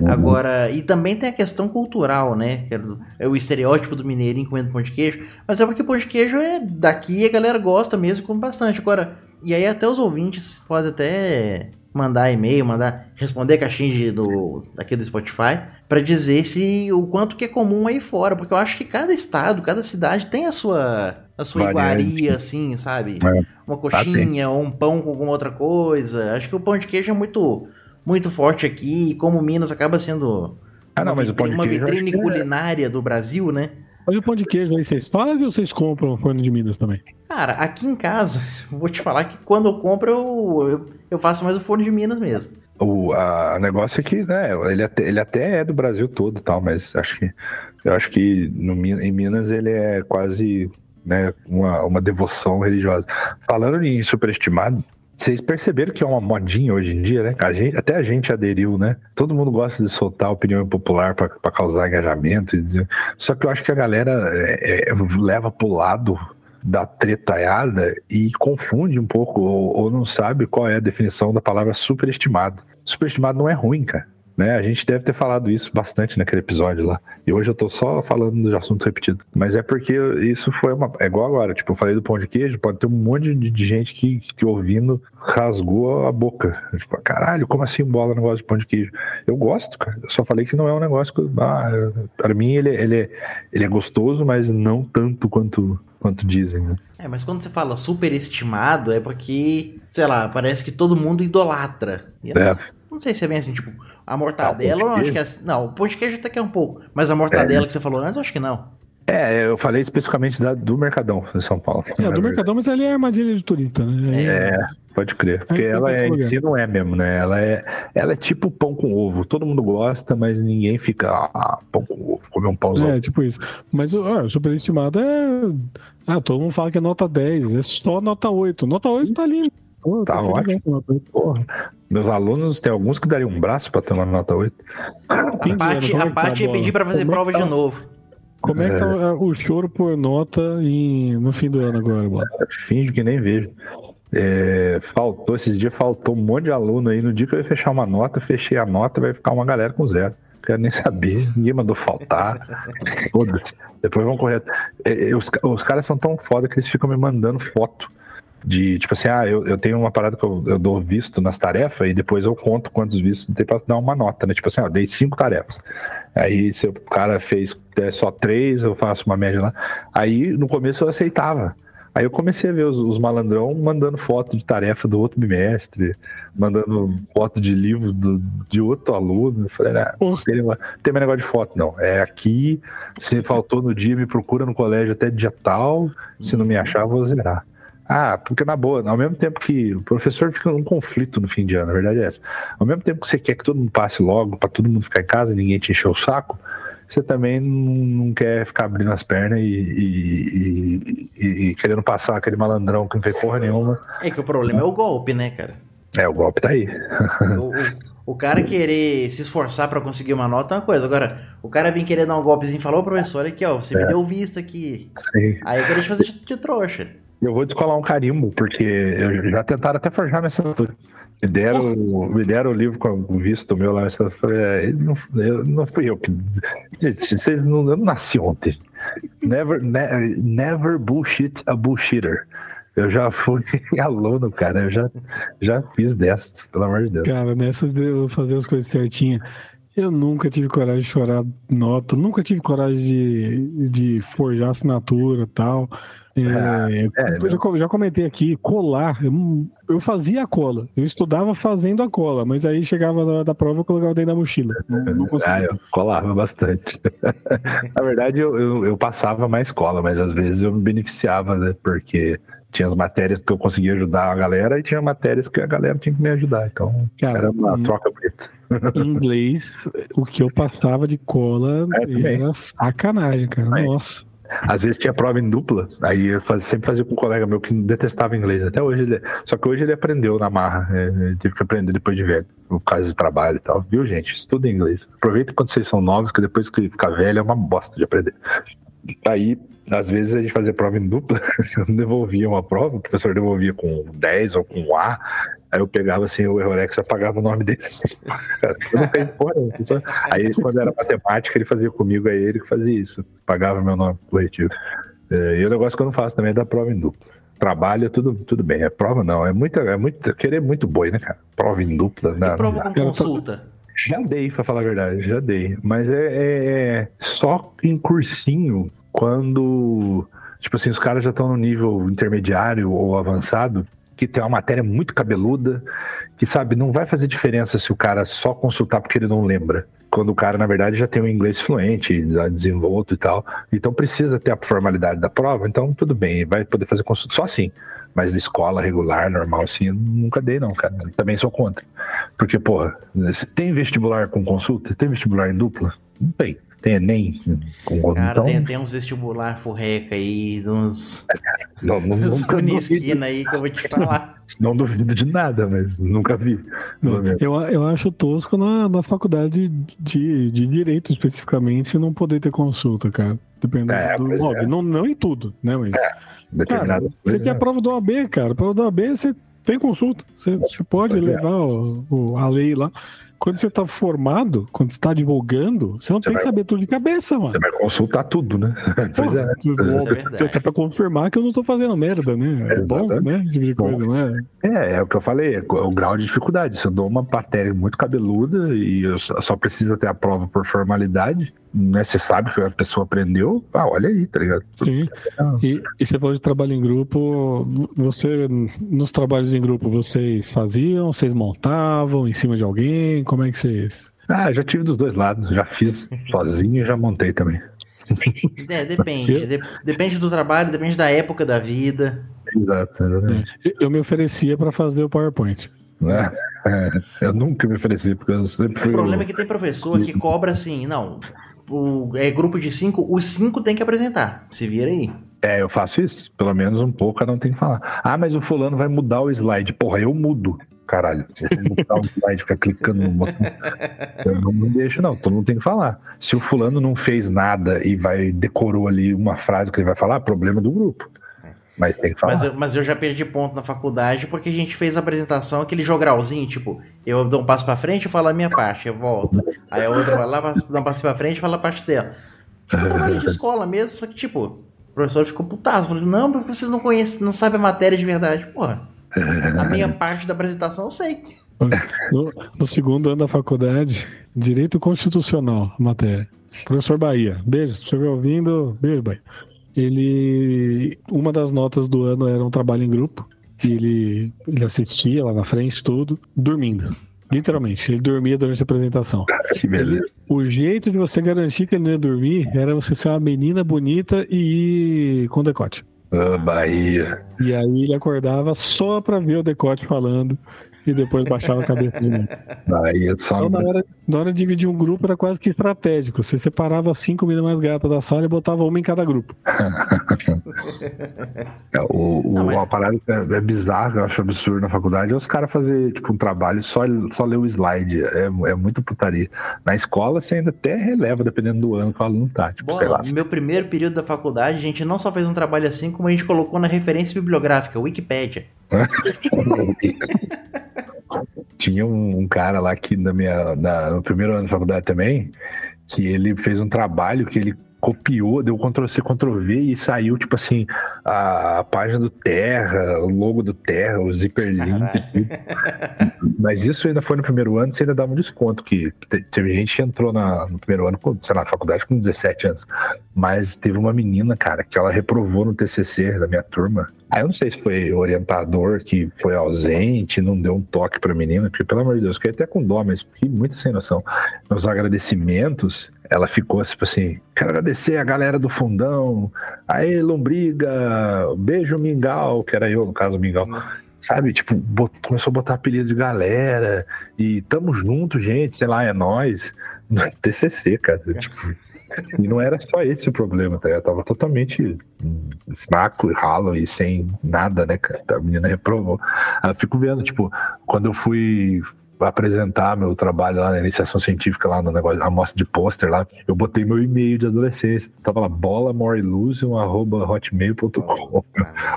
Uhum. Agora, e também tem a questão cultural, né? É, é o estereótipo do mineirinho comendo pão de queijo. Mas é porque pão de queijo é daqui e a galera gosta mesmo, come bastante. Agora, e aí até os ouvintes podem até mandar e-mail, mandar responder a caixinha de, do, aqui do Spotify para dizer se o quanto que é comum aí fora, porque eu acho que cada estado, cada cidade tem a sua a sua iguaria assim, sabe? É, uma tá coxinha tá ou um pão com alguma outra coisa. Acho que o pão de queijo é muito muito forte aqui, e como Minas acaba sendo ah, não, uma, vitrine, uma vitrine é- culinária é... do Brasil, né? Mas o pão de queijo aí vocês fazem ou vocês compram forno de Minas também? Cara, aqui em casa, vou te falar que quando eu compro, eu, eu, eu faço mais o forno de Minas mesmo. O a negócio é que, né, ele até, ele até é do Brasil todo tal, mas acho que eu acho que no, em Minas ele é quase né, uma, uma devoção religiosa. Falando em superestimado, vocês perceberam que é uma modinha hoje em dia, né? A gente, até a gente aderiu, né? Todo mundo gosta de soltar opinião popular para causar engajamento. Dizer... Só que eu acho que a galera é, é, leva pro lado da tretaiada e confunde um pouco ou, ou, não sabe qual é a definição da palavra superestimado. Superestimado não é ruim, cara. Né? A gente deve ter falado isso bastante naquele episódio lá. E hoje eu tô só falando de assunto repetido. Mas é porque isso foi uma. É igual agora, tipo, eu falei do pão de queijo, pode ter um monte de, de gente que, que ouvindo rasgou a boca. Tipo, caralho, como assim bola não gosta de pão de queijo? Eu gosto, cara. Eu só falei que não é um negócio que. Ah, pra mim ele, ele, é, ele é gostoso, mas não tanto quanto quanto dizem, né? É, mas quando você fala superestimado, é porque, sei lá, parece que todo mundo idolatra. É. não, não sei se é bem assim, tipo, a mortadela, Ah, eu acho que é assim. Não, o pão de queijo até que é um pouco. Mas a mortadela que você falou antes, eu acho que não. É, eu falei especificamente da, do Mercadão de São Paulo. É, do. Mercadão, mas ali é armadilha de turista, né? Aí- É, pode crer. Porque É, ela tem é, em outro si não é mesmo, né? Ela é, ela é tipo pão com ovo. Todo mundo gosta, mas ninguém fica, ah, pão com ovo, comer um pãozão. É, tipo isso. Mas o superestimado é. Ah, todo mundo fala que é nota 10, é só nota 8. Nota 8 tá lindo. Tô- tô Tá feliz, ótimo. com nota 8. Porra. Meus alunos, tem alguns que dariam um braço pra ter uma nota 8. Fim A é a tá ia bola? pedir pra fazer Como é prova tá- de novo. Como é que tá ah, o choro por nota em, no fim do ano agora, bola? Finge que nem vejo. É, faltou, esses dias faltou um monte de aluno aí. No dia que eu ia fechar uma nota, fechei a nota, vai ficar uma galera com zero. Quero nem saber, ninguém mandou faltar. Foda-se. Depois vão correr. É, é, os, os caras são tão foda que eles ficam me mandando foto. De tipo assim, ah, eu, eu tenho uma parada que eu, eu dou visto nas tarefas e depois eu conto quantos vistos tem pra dar uma nota, né? Tipo assim, ó, eu dei cinco tarefas. Aí se o cara fez é, só três, eu faço uma média lá. Aí no começo eu aceitava. Aí eu comecei a ver os, os malandrão mandando foto de tarefa do outro bimestre, mandando foto de livro do- de outro aluno. Eu falei, né, Porra. tem, não tem mais negócio de foto, não. É aqui, se faltou no dia, me procura no colégio até dia tal, se não me achar, eu vou zerar. Ah, porque na boa, ao mesmo tempo que o professor fica num conflito no fim de ano, a verdade é essa. Ao mesmo tempo que você quer que todo mundo passe logo, para todo mundo ficar em casa e ninguém te encher o saco, você também não quer ficar abrindo as pernas e, e- e- e querendo passar aquele malandrão que não fez porra nenhuma. É que o problema é o golpe, né, cara? É, o golpe tá aí. O, o- o cara querer se esforçar pra conseguir uma nota é uma coisa. Agora, o cara vir querer dar um golpezinho e falar, ô professor, aqui ó, você me deu vista aqui. Sim. Aí eu queria te fazer de, de trouxa. Eu vou descolar um carimbo, porque eu já tentaram até forjar minha assinatura. Me deram, me deram o livro com o visto meu lá. Essa, é, não, eu, não fui eu que. Gente, não, eu não nasci ontem. Never, ne- never bullshit a bullshitter. Eu já fui aluno, cara. Eu já, já fiz dessas, pelo amor de Deus. Cara, nessa de eu fazer as coisas certinhas, eu nunca tive coragem de chorar nota, nunca tive coragem de, de forjar assinatura e tal. É, é, eu já, co- já comentei aqui, colar, eu, eu fazia a cola, eu estudava fazendo a cola, mas aí chegava na da prova eu colocava dentro da mochila. Não, não Ah, eu colava bastante. Na verdade, eu, eu, eu passava mais cola, mas às vezes eu me beneficiava, né? Porque tinha as matérias que eu conseguia ajudar a galera e tinha matérias que a galera tinha que me ajudar. Então, Cara, era uma hum. troca bonita. Em inglês, o que eu passava de cola É, era sacanagem, cara. Nossa. Às vezes tinha prova em dupla, aí eu sempre fazia com um colega meu que detestava inglês. Até hoje ele. Só que hoje ele aprendeu na marra. é, ele teve que aprender depois de velho, por causa de trabalho e tal. Viu, gente? Estuda inglês. Aproveita quando vocês são novos, que depois que ficar velho é uma bosta de aprender. Aí, às vezes, a gente fazia prova em dupla, eu devolvia uma prova, o professor devolvia com 10 ou com A. Aí eu pegava assim o Errorex e apagava o nome dele. Assim. Eu fiz porra, só- Aí quando era matemática, ele fazia comigo, aí ele que fazia isso. Pagava meu nome corretivo. É, e o negócio que eu não faço também é dar prova em dupla. Trabalho, tudo, tudo bem. É prova não. É muita, é muito. Querer muito boi, né, cara? Prova em dupla. E Não, prova com consulta. Já dei, pra falar a verdade, já dei. Mas é, é- é só em cursinho, quando, tipo assim, os caras já estão no nível intermediário ou avançado, que tem uma matéria muito cabeluda, que, sabe, não vai fazer diferença se o cara só consultar porque ele não lembra. Quando o cara, na verdade, já tem o inglês fluente, já desenvolto e tal. Então precisa ter a formalidade da prova, então tudo bem, vai poder fazer consulta só assim. Mas de escola regular, normal, assim, nunca dei, não, cara. Também sou contra. Porque, porra, tem vestibular com consulta? Tem vestibular em dupla? Não tem. Tem Enem com Cara, então, tem, tem uns vestibular furreca aí, uns, não, não, uns nunca unisquina aí que eu vou te falar. não duvido de nada, mas nunca vi. menos. Eu, eu acho tosco na, na faculdade de, de direito, especificamente, não poder ter consulta, cara. Dependendo É, do. Óbvio, é. não, não em tudo, né? Mas. Determinada Cara, você tem a né? prova do OAB, cara. A prova do OAB você tem consulta. Você, você pode é. levar o, o- a lei lá. Quando você tá formado, quando você tá divulgando, você não Você tem vai- que saber tudo de cabeça, mano. Você vai consultar tudo, né? Pois é. Tudo é bom. Até pra confirmar que eu não tô fazendo merda, né? É bom, Exatamente. né? Esse tipo de coisa, né? É, é o que eu falei, é o grau de dificuldade. Se eu dou uma matéria muito cabeluda e eu só precisa ter a prova por formalidade, né? Você sabe que a pessoa aprendeu, ah, olha aí, tá ligado? Sim. E, e você falou de trabalho em grupo. Você, nos trabalhos em grupo, vocês faziam, vocês montavam em cima de alguém? Como é que vocês. Ah, já tive dos dois lados, já fiz sozinho e já montei também. É, depende. De- depende do trabalho, depende da época da vida. Exato, exatamente. Eu- Eu me oferecia pra fazer o PowerPoint. Né? É, eu nunca me ofereci, porque eu sempre O fui. problema o- é que tem professor que cobra assim, não. O, é grupo de cinco, os cinco tem que apresentar. Se vira aí. É, eu faço isso. Pelo menos um pouco cada um tem que falar. Ah, mas o fulano vai mudar o slide. Porra, eu mudo. Caralho, eu vou mudar o slide, ficar clicando no botão. Eu não, não deixo, não. Todo mundo tem que falar. Se o fulano não fez nada e vai decorou ali uma frase que ele vai falar, problema do grupo. Mas tem que falar. Mas eu, mas eu já perdi ponto na faculdade porque a gente fez a apresentação, aquele jogralzinho, tipo, eu dou um passo pra frente e falo a minha parte, eu volto. Aí a outra vai lá, dá um passo pra frente e fala a parte dela. Tipo, um trabalho de escola mesmo, só que, tipo, o professor ficou putaço. Falou, não, porque vocês não conhecem, não sabem a matéria de verdade. Porra, a minha parte da apresentação eu sei. No, no segundo ano da faculdade, Direito Constitucional, matéria. Professor Bahia, beijo, se você estiver ouvindo, beijo, Bahia. Ele. Uma das notas do ano era um trabalho em grupo. E ele, ele assistia lá na frente, tudo, dormindo. Literalmente, ele dormia durante a apresentação. Que beleza. O jeito de você garantir que ele não ia dormir era você ser uma menina bonita e ir com decote. Ah, Bahia. E aí ele acordava só pra ver o decote falando e depois baixava a cabeça de novo. Bahia só. Então, na hora, na hora de dividir um grupo era quase que estratégico. Você separava as cinco meninas mais gatas da sala e botava uma em cada grupo. É, O, o, Não, mas- Uma parada é, é bizarra, eu acho absurdo na faculdade, é os caras fazer tipo, um trabalho e só, só ler o slide. É, é muito putaria. Na escola você ainda até releva, dependendo do ano que o aluno tá. Tipo, sei lá. Bom, no meu primeiro período da faculdade, a gente não só fez um trabalho assim, como a gente colocou na referência bibliográfica, Wikipédia. Tinha um, um cara lá que na minha, na- no primeiro ano da faculdade também, que ele fez um trabalho que ele copiou, deu Ctrl-C, Ctrl-V e saiu, tipo assim, a, a página do Terra, o logo do Terra, o Zipperlink tudo. Mas isso ainda foi no primeiro ano, você ainda dava um desconto, que te- teve gente que entrou na- no primeiro ano, sei lá, na faculdade com 17 anos. Mas teve uma menina, cara, que ela reprovou no TCC da minha turma. Aí eu não sei se foi o orientador que foi ausente, não deu um toque pra menina, porque pelo amor de Deus, fiquei até com dó, mas fiquei muito sem noção. Nos agradecimentos, ela ficou tipo assim: quero agradecer a galera do fundão, aê, Lombriga, beijo Mingau, que era eu, no caso, Mingau. Sabe, tipo, bot- começou a botar apelido de galera e tamo junto, gente, sei lá, é nós. No TCC, cara. Tipo, e não era só esse o problema, tá? Eu tava totalmente fraco e ralo e sem nada, né, cara? A menina reprovou. Aí eu fico vendo, tipo, quando eu fui apresentar meu trabalho lá na iniciação científica, lá no negócio, amostra de pôster lá, eu botei meu e-mail de adolescência. Tava lá, bolamoreillusion.hotmail.com.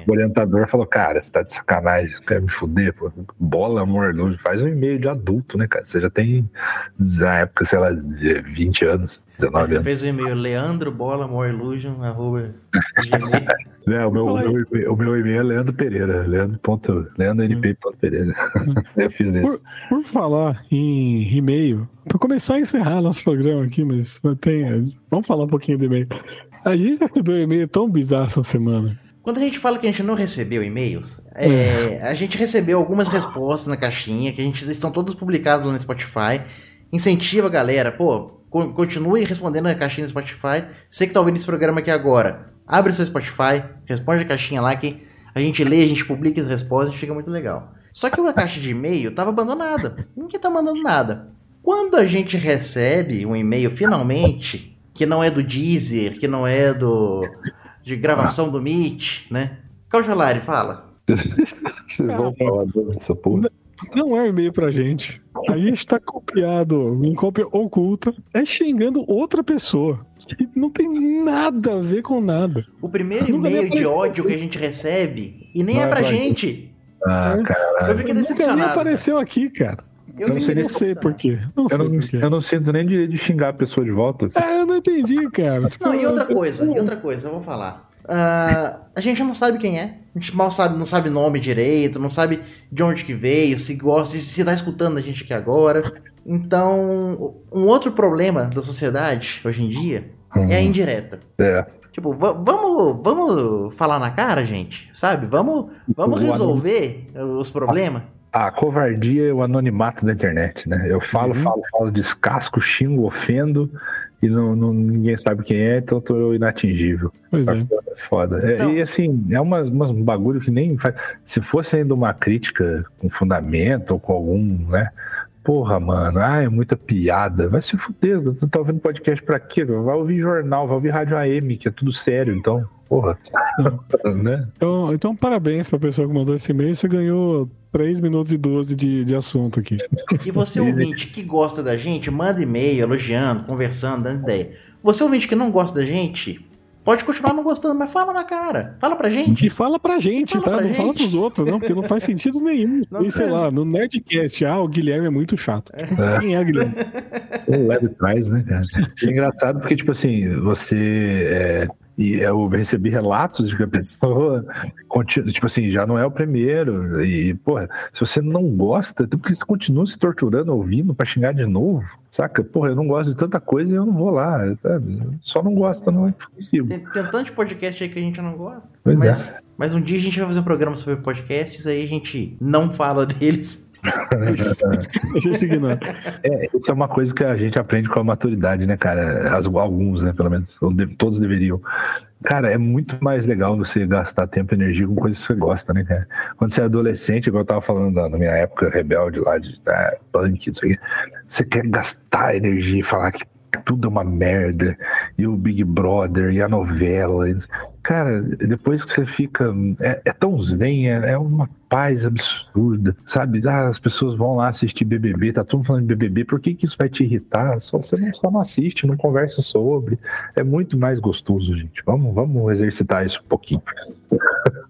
O orientador falou, cara, você tá de sacanagem, você quer me fuder, pô. Bola, luz, faz um e-mail de adulto, né, cara? Você já tem, na época, sei lá, de 20 anos, 19 você anos. fez o e-mail leandro bola more illusion, arroba, gmail. É, o meu, o meu, e-mail- o meu e-mail é Leandro Pereira, Leandro. Ponto, Leandro NP. Ponto Pereira. Eu fiz isso. Por falar em e-mail, para começar a encerrar nosso programa aqui, mas tem, vamos falar um pouquinho do e-mail. A gente recebeu um e-mail tão bizarro essa semana. Quando a gente fala que a gente não recebeu e-mails, é, a gente recebeu algumas respostas na caixinha, que a gente estão todas publicadas lá no Spotify. Incentiva a galera, pô, continue respondendo a caixinha no Spotify. Você que tá ouvindo esse programa aqui agora, abre seu Spotify, responde a caixinha lá que a gente lê, a gente publica as respostas, fica muito legal. Só que a caixa de e-mail tava abandonada. Ninguém tá mandando nada. Quando a gente recebe um e-mail finalmente, que não é do Deezer, que não é do de gravação do Meet, né? Cauchalari, fala. Vocês vão falar dessa porra. Não é um e-mail pra gente. A gente tá copiado em cópia oculta, é xingando outra pessoa. Que não tem nada a ver com nada. O primeiro nem e-mail de ódio que a gente recebe, e nem Vai, é pra vai. gente. Ah, cara. Eu fiquei Nunca nem decepcionado. apareceu aqui, cara. Eu, Eu não sei Não sei por quê. Não Eu sei não, por quê. eu não sinto nem direito de xingar a pessoa de volta. Ah, eu não entendi, cara. Tipo, Não, e outra coisa, e outra coisa, eu vou falar. Ah, a gente não sabe quem é. A gente mal sabe, não sabe nome direito, não sabe de onde que veio, se gosta, se, tá escutando a gente aqui agora. Então, um outro problema da sociedade hoje em dia é a indireta. É. Tipo, va- vamos, vamos falar na cara, gente, sabe? Vamos, vamos O resolver os problemas. A covardia é o anonimato da internet, né? Eu falo, Uhum. falo, falo, descasco, xingo, ofendo e não, não- ninguém sabe quem é, então eu tô inatingível. Pois Essa é. foda. É, E assim, é umas, umas bagulho que nem faz. Se fosse ainda uma crítica com fundamento ou com algum, né? Porra, mano, ah, é muita piada. Vai se fuder, você tá ouvindo podcast pra quê? Vai ouvir jornal, vai ouvir rádio AM, que é tudo sério, então, porra. né? Então, então, parabéns pra pessoa que mandou esse e-mail. Você ganhou 3 minutos e 12 de, de assunto aqui. E você, ouvinte, que gosta da gente, manda e-mail elogiando, conversando, dando ideia. Você, ouvinte, que não gosta da gente, pode continuar não gostando, mas fala na cara. Fala pra gente. E fala pra gente, Fala tá? pra não fala gente. pros outros, não, porque não faz sentido nenhum. Não e sei lá, no Nerdcast, ah, o Guilherme é muito chato. É. Quem é, Guilherme? Um leve trás, né, cara? É engraçado porque, tipo assim, você. É, e eu recebi relatos de que a pessoa, continua, tipo assim, já não é o primeiro. E, porra, se você não gosta, então por que você continua se torturando ouvindo pra xingar de novo? Saca? Porra, eu não gosto de tanta coisa e eu não vou lá, sabe? Só não gosto, não é possível. Tem, tem tanto podcast aí que a gente não gosta. Pois mas, mas um dia a gente vai fazer um programa sobre podcasts, aí a gente não fala deles. Deixa eu seguir, não. É, isso é uma coisa que a gente aprende com a maturidade, né, cara? As- alguns, né, pelo menos. Todos deveriam. Cara, é muito mais legal você gastar tempo e energia com coisas que você gosta, né, cara? Quando você é adolescente, igual eu tava falando na minha época rebelde lá de ah, punk, isso aqui, você quer gastar energia e falar que tudo é uma merda, e o Big Brother, e a novela. e- Cara, depois que você fica. É, é tão zen, é, é uma paz absurda, sabe? Ah, as pessoas vão lá assistir BBB, tá todo mundo falando de BBB, por que, que isso vai te irritar? Só, você não, só não assiste, não conversa sobre. É muito mais gostoso, gente. Vamos, vamos exercitar isso um pouquinho.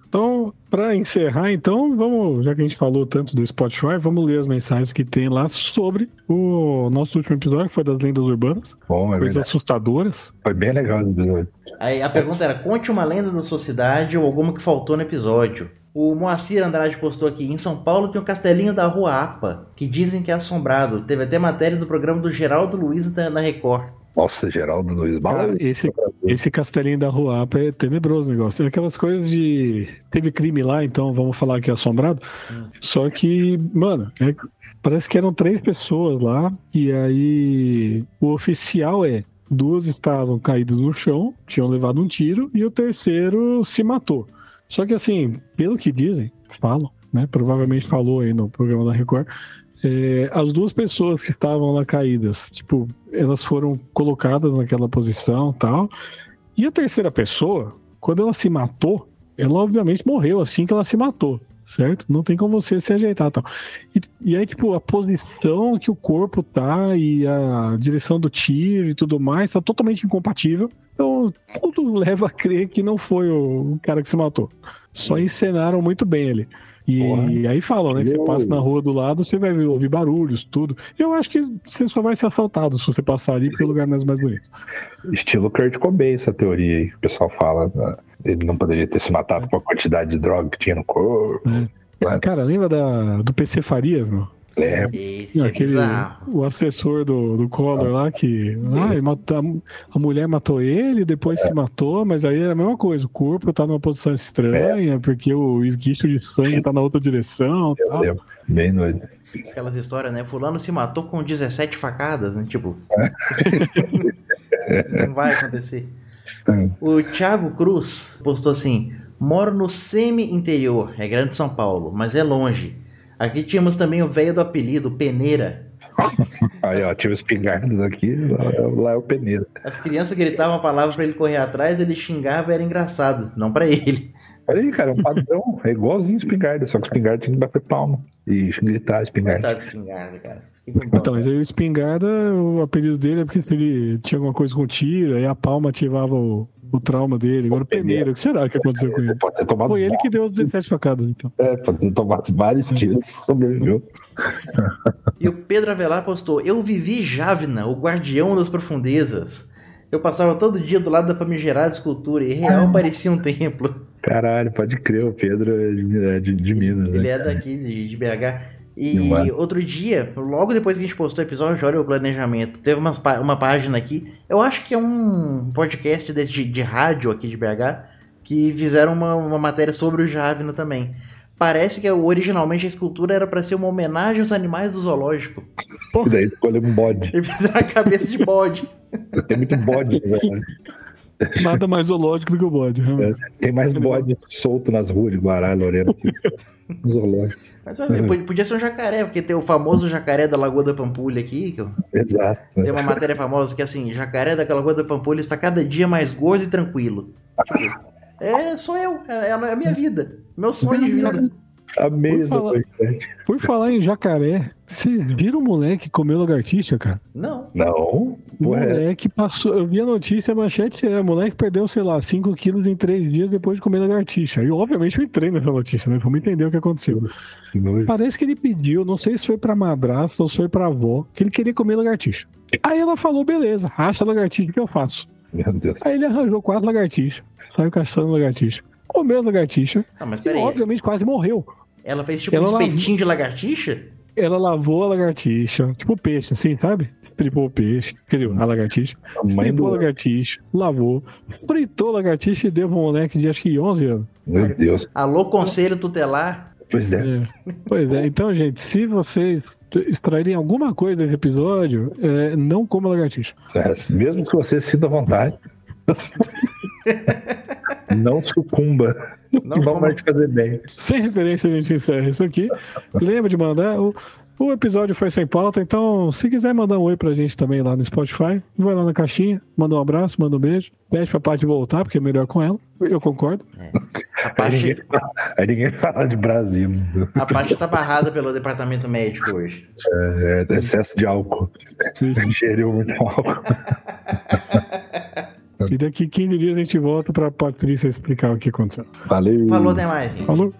Então, pra encerrar, então, vamos, já que a gente falou tanto do Spotify, vamos ler as mensagens que tem lá sobre o nosso último episódio, que foi das lendas urbanas, Bom, é coisas verdade. assustadoras. Foi bem legal esse episódio. Aí a pergunta era: conte uma lenda da sociedade ou alguma que faltou no episódio. O Moacir Andrade postou aqui: em São Paulo tem o castelinho da Rua Apa, que dizem que é assombrado. Teve até matéria do programa do Geraldo Luiz na Record. Nossa, Geraldo Luiz Bala. esse, esse castelinho da Rua Apa é tenebroso o negócio. É aquelas coisas de. Teve crime lá, então vamos falar que é assombrado. Só que, mano, é- parece que eram três pessoas lá. E aí o oficial é. Duas estavam caídas no chão, tinham levado um tiro, e o terceiro se matou. Só que assim, pelo que dizem, falam, né? Provavelmente falou aí no programa da Record. é, as duas pessoas que estavam lá caídas, tipo, elas foram colocadas naquela posição tal. E a terceira pessoa, quando ela se matou, ela obviamente morreu assim que ela se matou, certo? Não tem como você se ajeitar tal. E, e aí, tipo, a posição que o corpo tá e a direção do tiro e tudo mais tá totalmente incompatível. Então, tudo leva a crer que não foi o, cara que se matou. Só encenaram muito bem ali. E Porra. aí falam, né? que Você passa na rua do lado, você vai ouvir barulhos, tudo. Eu acho que você só vai ser assaltado se você passar ali, porque o lugar não é mais bonito. Estilo Kurt Cobain, essa teoria aí que o pessoal fala. né? Ele não poderia ter se matado com a quantidade de droga que tinha no corpo. Claro. Cara, lembra da, do PC Farias, meu? É, Esse é Aquele, bizarro. o assessor do, do Collor lá que ah, matou- a, a mulher matou ele, depois se matou, mas aí é a mesma coisa, o corpo tá numa posição estranha, porque o esguicho de sangue tá na outra direção. Tal. lembro. Bem doido. Aquelas histórias, né? Fulano se matou com 17 facadas, né? Tipo. não vai acontecer. O Thiago Cruz postou assim: moro no semi-interior, é Grande São Paulo, mas é longe. Aqui tínhamos também o velho do apelido, Peneira. Aí, ó, tinha os pingardos aqui, lá, lá é o peneiro. As crianças gritavam a palavra pra ele correr atrás, ele xingava e era engraçado, não pra ele. Olha aí, cara, é um padrão. É igualzinho espingarda, só que espingarda tinha que bater palma e gritar espingarda. De espingarda, cara. Bom, Então, mas aí o espingarda, o apelido dele é porque se ele tinha alguma coisa com tiro, aí a palma ativava o, o trauma dele. Agora o Peneira, o que será que aconteceu com ele? Pode ter tomado Foi ele que deu os 17 facadas, então. É, pode ter tomado vários tiros, sobreviveu. E o Pedro Avelar postou: Eu vivi Javna, o guardião das profundezas. Eu passava todo dia do lado da famigerada escultura e real parecia um templo. Caralho, pode crer, o Pedro é de, é de, de Minas. Ele né? é daqui de, de BH. E é? outro dia, logo depois que a gente postou o episódio, olha o planejamento. Teve umas uma página aqui, eu acho que é um podcast de, de, de rádio aqui de BH, que fizeram uma, uma matéria sobre o Javna também. Parece que originalmente a escultura era para ser uma homenagem aos animais do zoológico. E daí escolheu um bode. E fizeram a cabeça de bode. Tem muito bode, velho. Nada mais zoológico do que o bode. realmente. Tem mais bode solto nas ruas de Guará, Lorena. No zoológico. Mas vai ver, podia- podia ser um jacaré, porque tem o famoso jacaré da Lagoa da Pampulha aqui, que eu- Exato. tem uma matéria famosa que é assim, jacaré da Lagoa da Pampulha está cada dia mais gordo e tranquilo. Tipo, é, sou eu, é, é a minha vida, meu sonho de vida. Amei Por essa falar-. Por falar em jacaré, você viram o moleque que comeu lagartixa, cara? Não, Não? O é. moleque passou. Eu vi a notícia, a manchete é: o moleque perdeu, sei lá, 5 quilos em 3 dias depois de comer lagartixa. E obviamente eu entrei nessa notícia, né? Vamos entender o que aconteceu. que. Parece que ele pediu, não sei se foi pra madrasta ou se foi pra avó, que ele queria comer lagartixa. Aí ela falou: beleza, racha lagartixa que eu faço. Meu Deus. Aí ele arranjou quatro lagartixas, saiu caçando lagartixa. Comeu lagartixa ah, mas e, peraí, obviamente, quase morreu. Ela fez tipo Ela um espetinho de lagartixa? Ela lavou a lagartixa, tipo peixe, assim, sabe? Estripou o peixe, criou a lagartixa. A mãe Estripou a lagartixa, lavou, fritou a lagartixa e deu pra um moleque de acho que 11 anos. Meu Deus. Alô, conselho tutelar? Pois é. É. Pois é, então, gente, se vocês extraírem alguma coisa desse episódio, é, não coma lagartixa. Cara, mesmo que você sinta vontade, não sucumba. Não coma. vai te fazer bem. Sem referência, a gente encerra isso aqui. Lembra de mandar. O, o episódio foi sem pauta, então se quiser mandar um oi pra gente também lá no Spotify, vai lá na caixinha, manda um abraço, manda um beijo. Pede pra Paty voltar, porque é melhor com ela. Eu concordo. A Aí parte, ninguém, aí ninguém fala de Brasil. a parte tá barrada pelo departamento médico hoje. É, é excesso de álcool. Ingeriu muito álcool. E daqui 15 dias a gente volta pra Patrícia explicar o que aconteceu. Valeu. Falou, até mais, gente. Falou?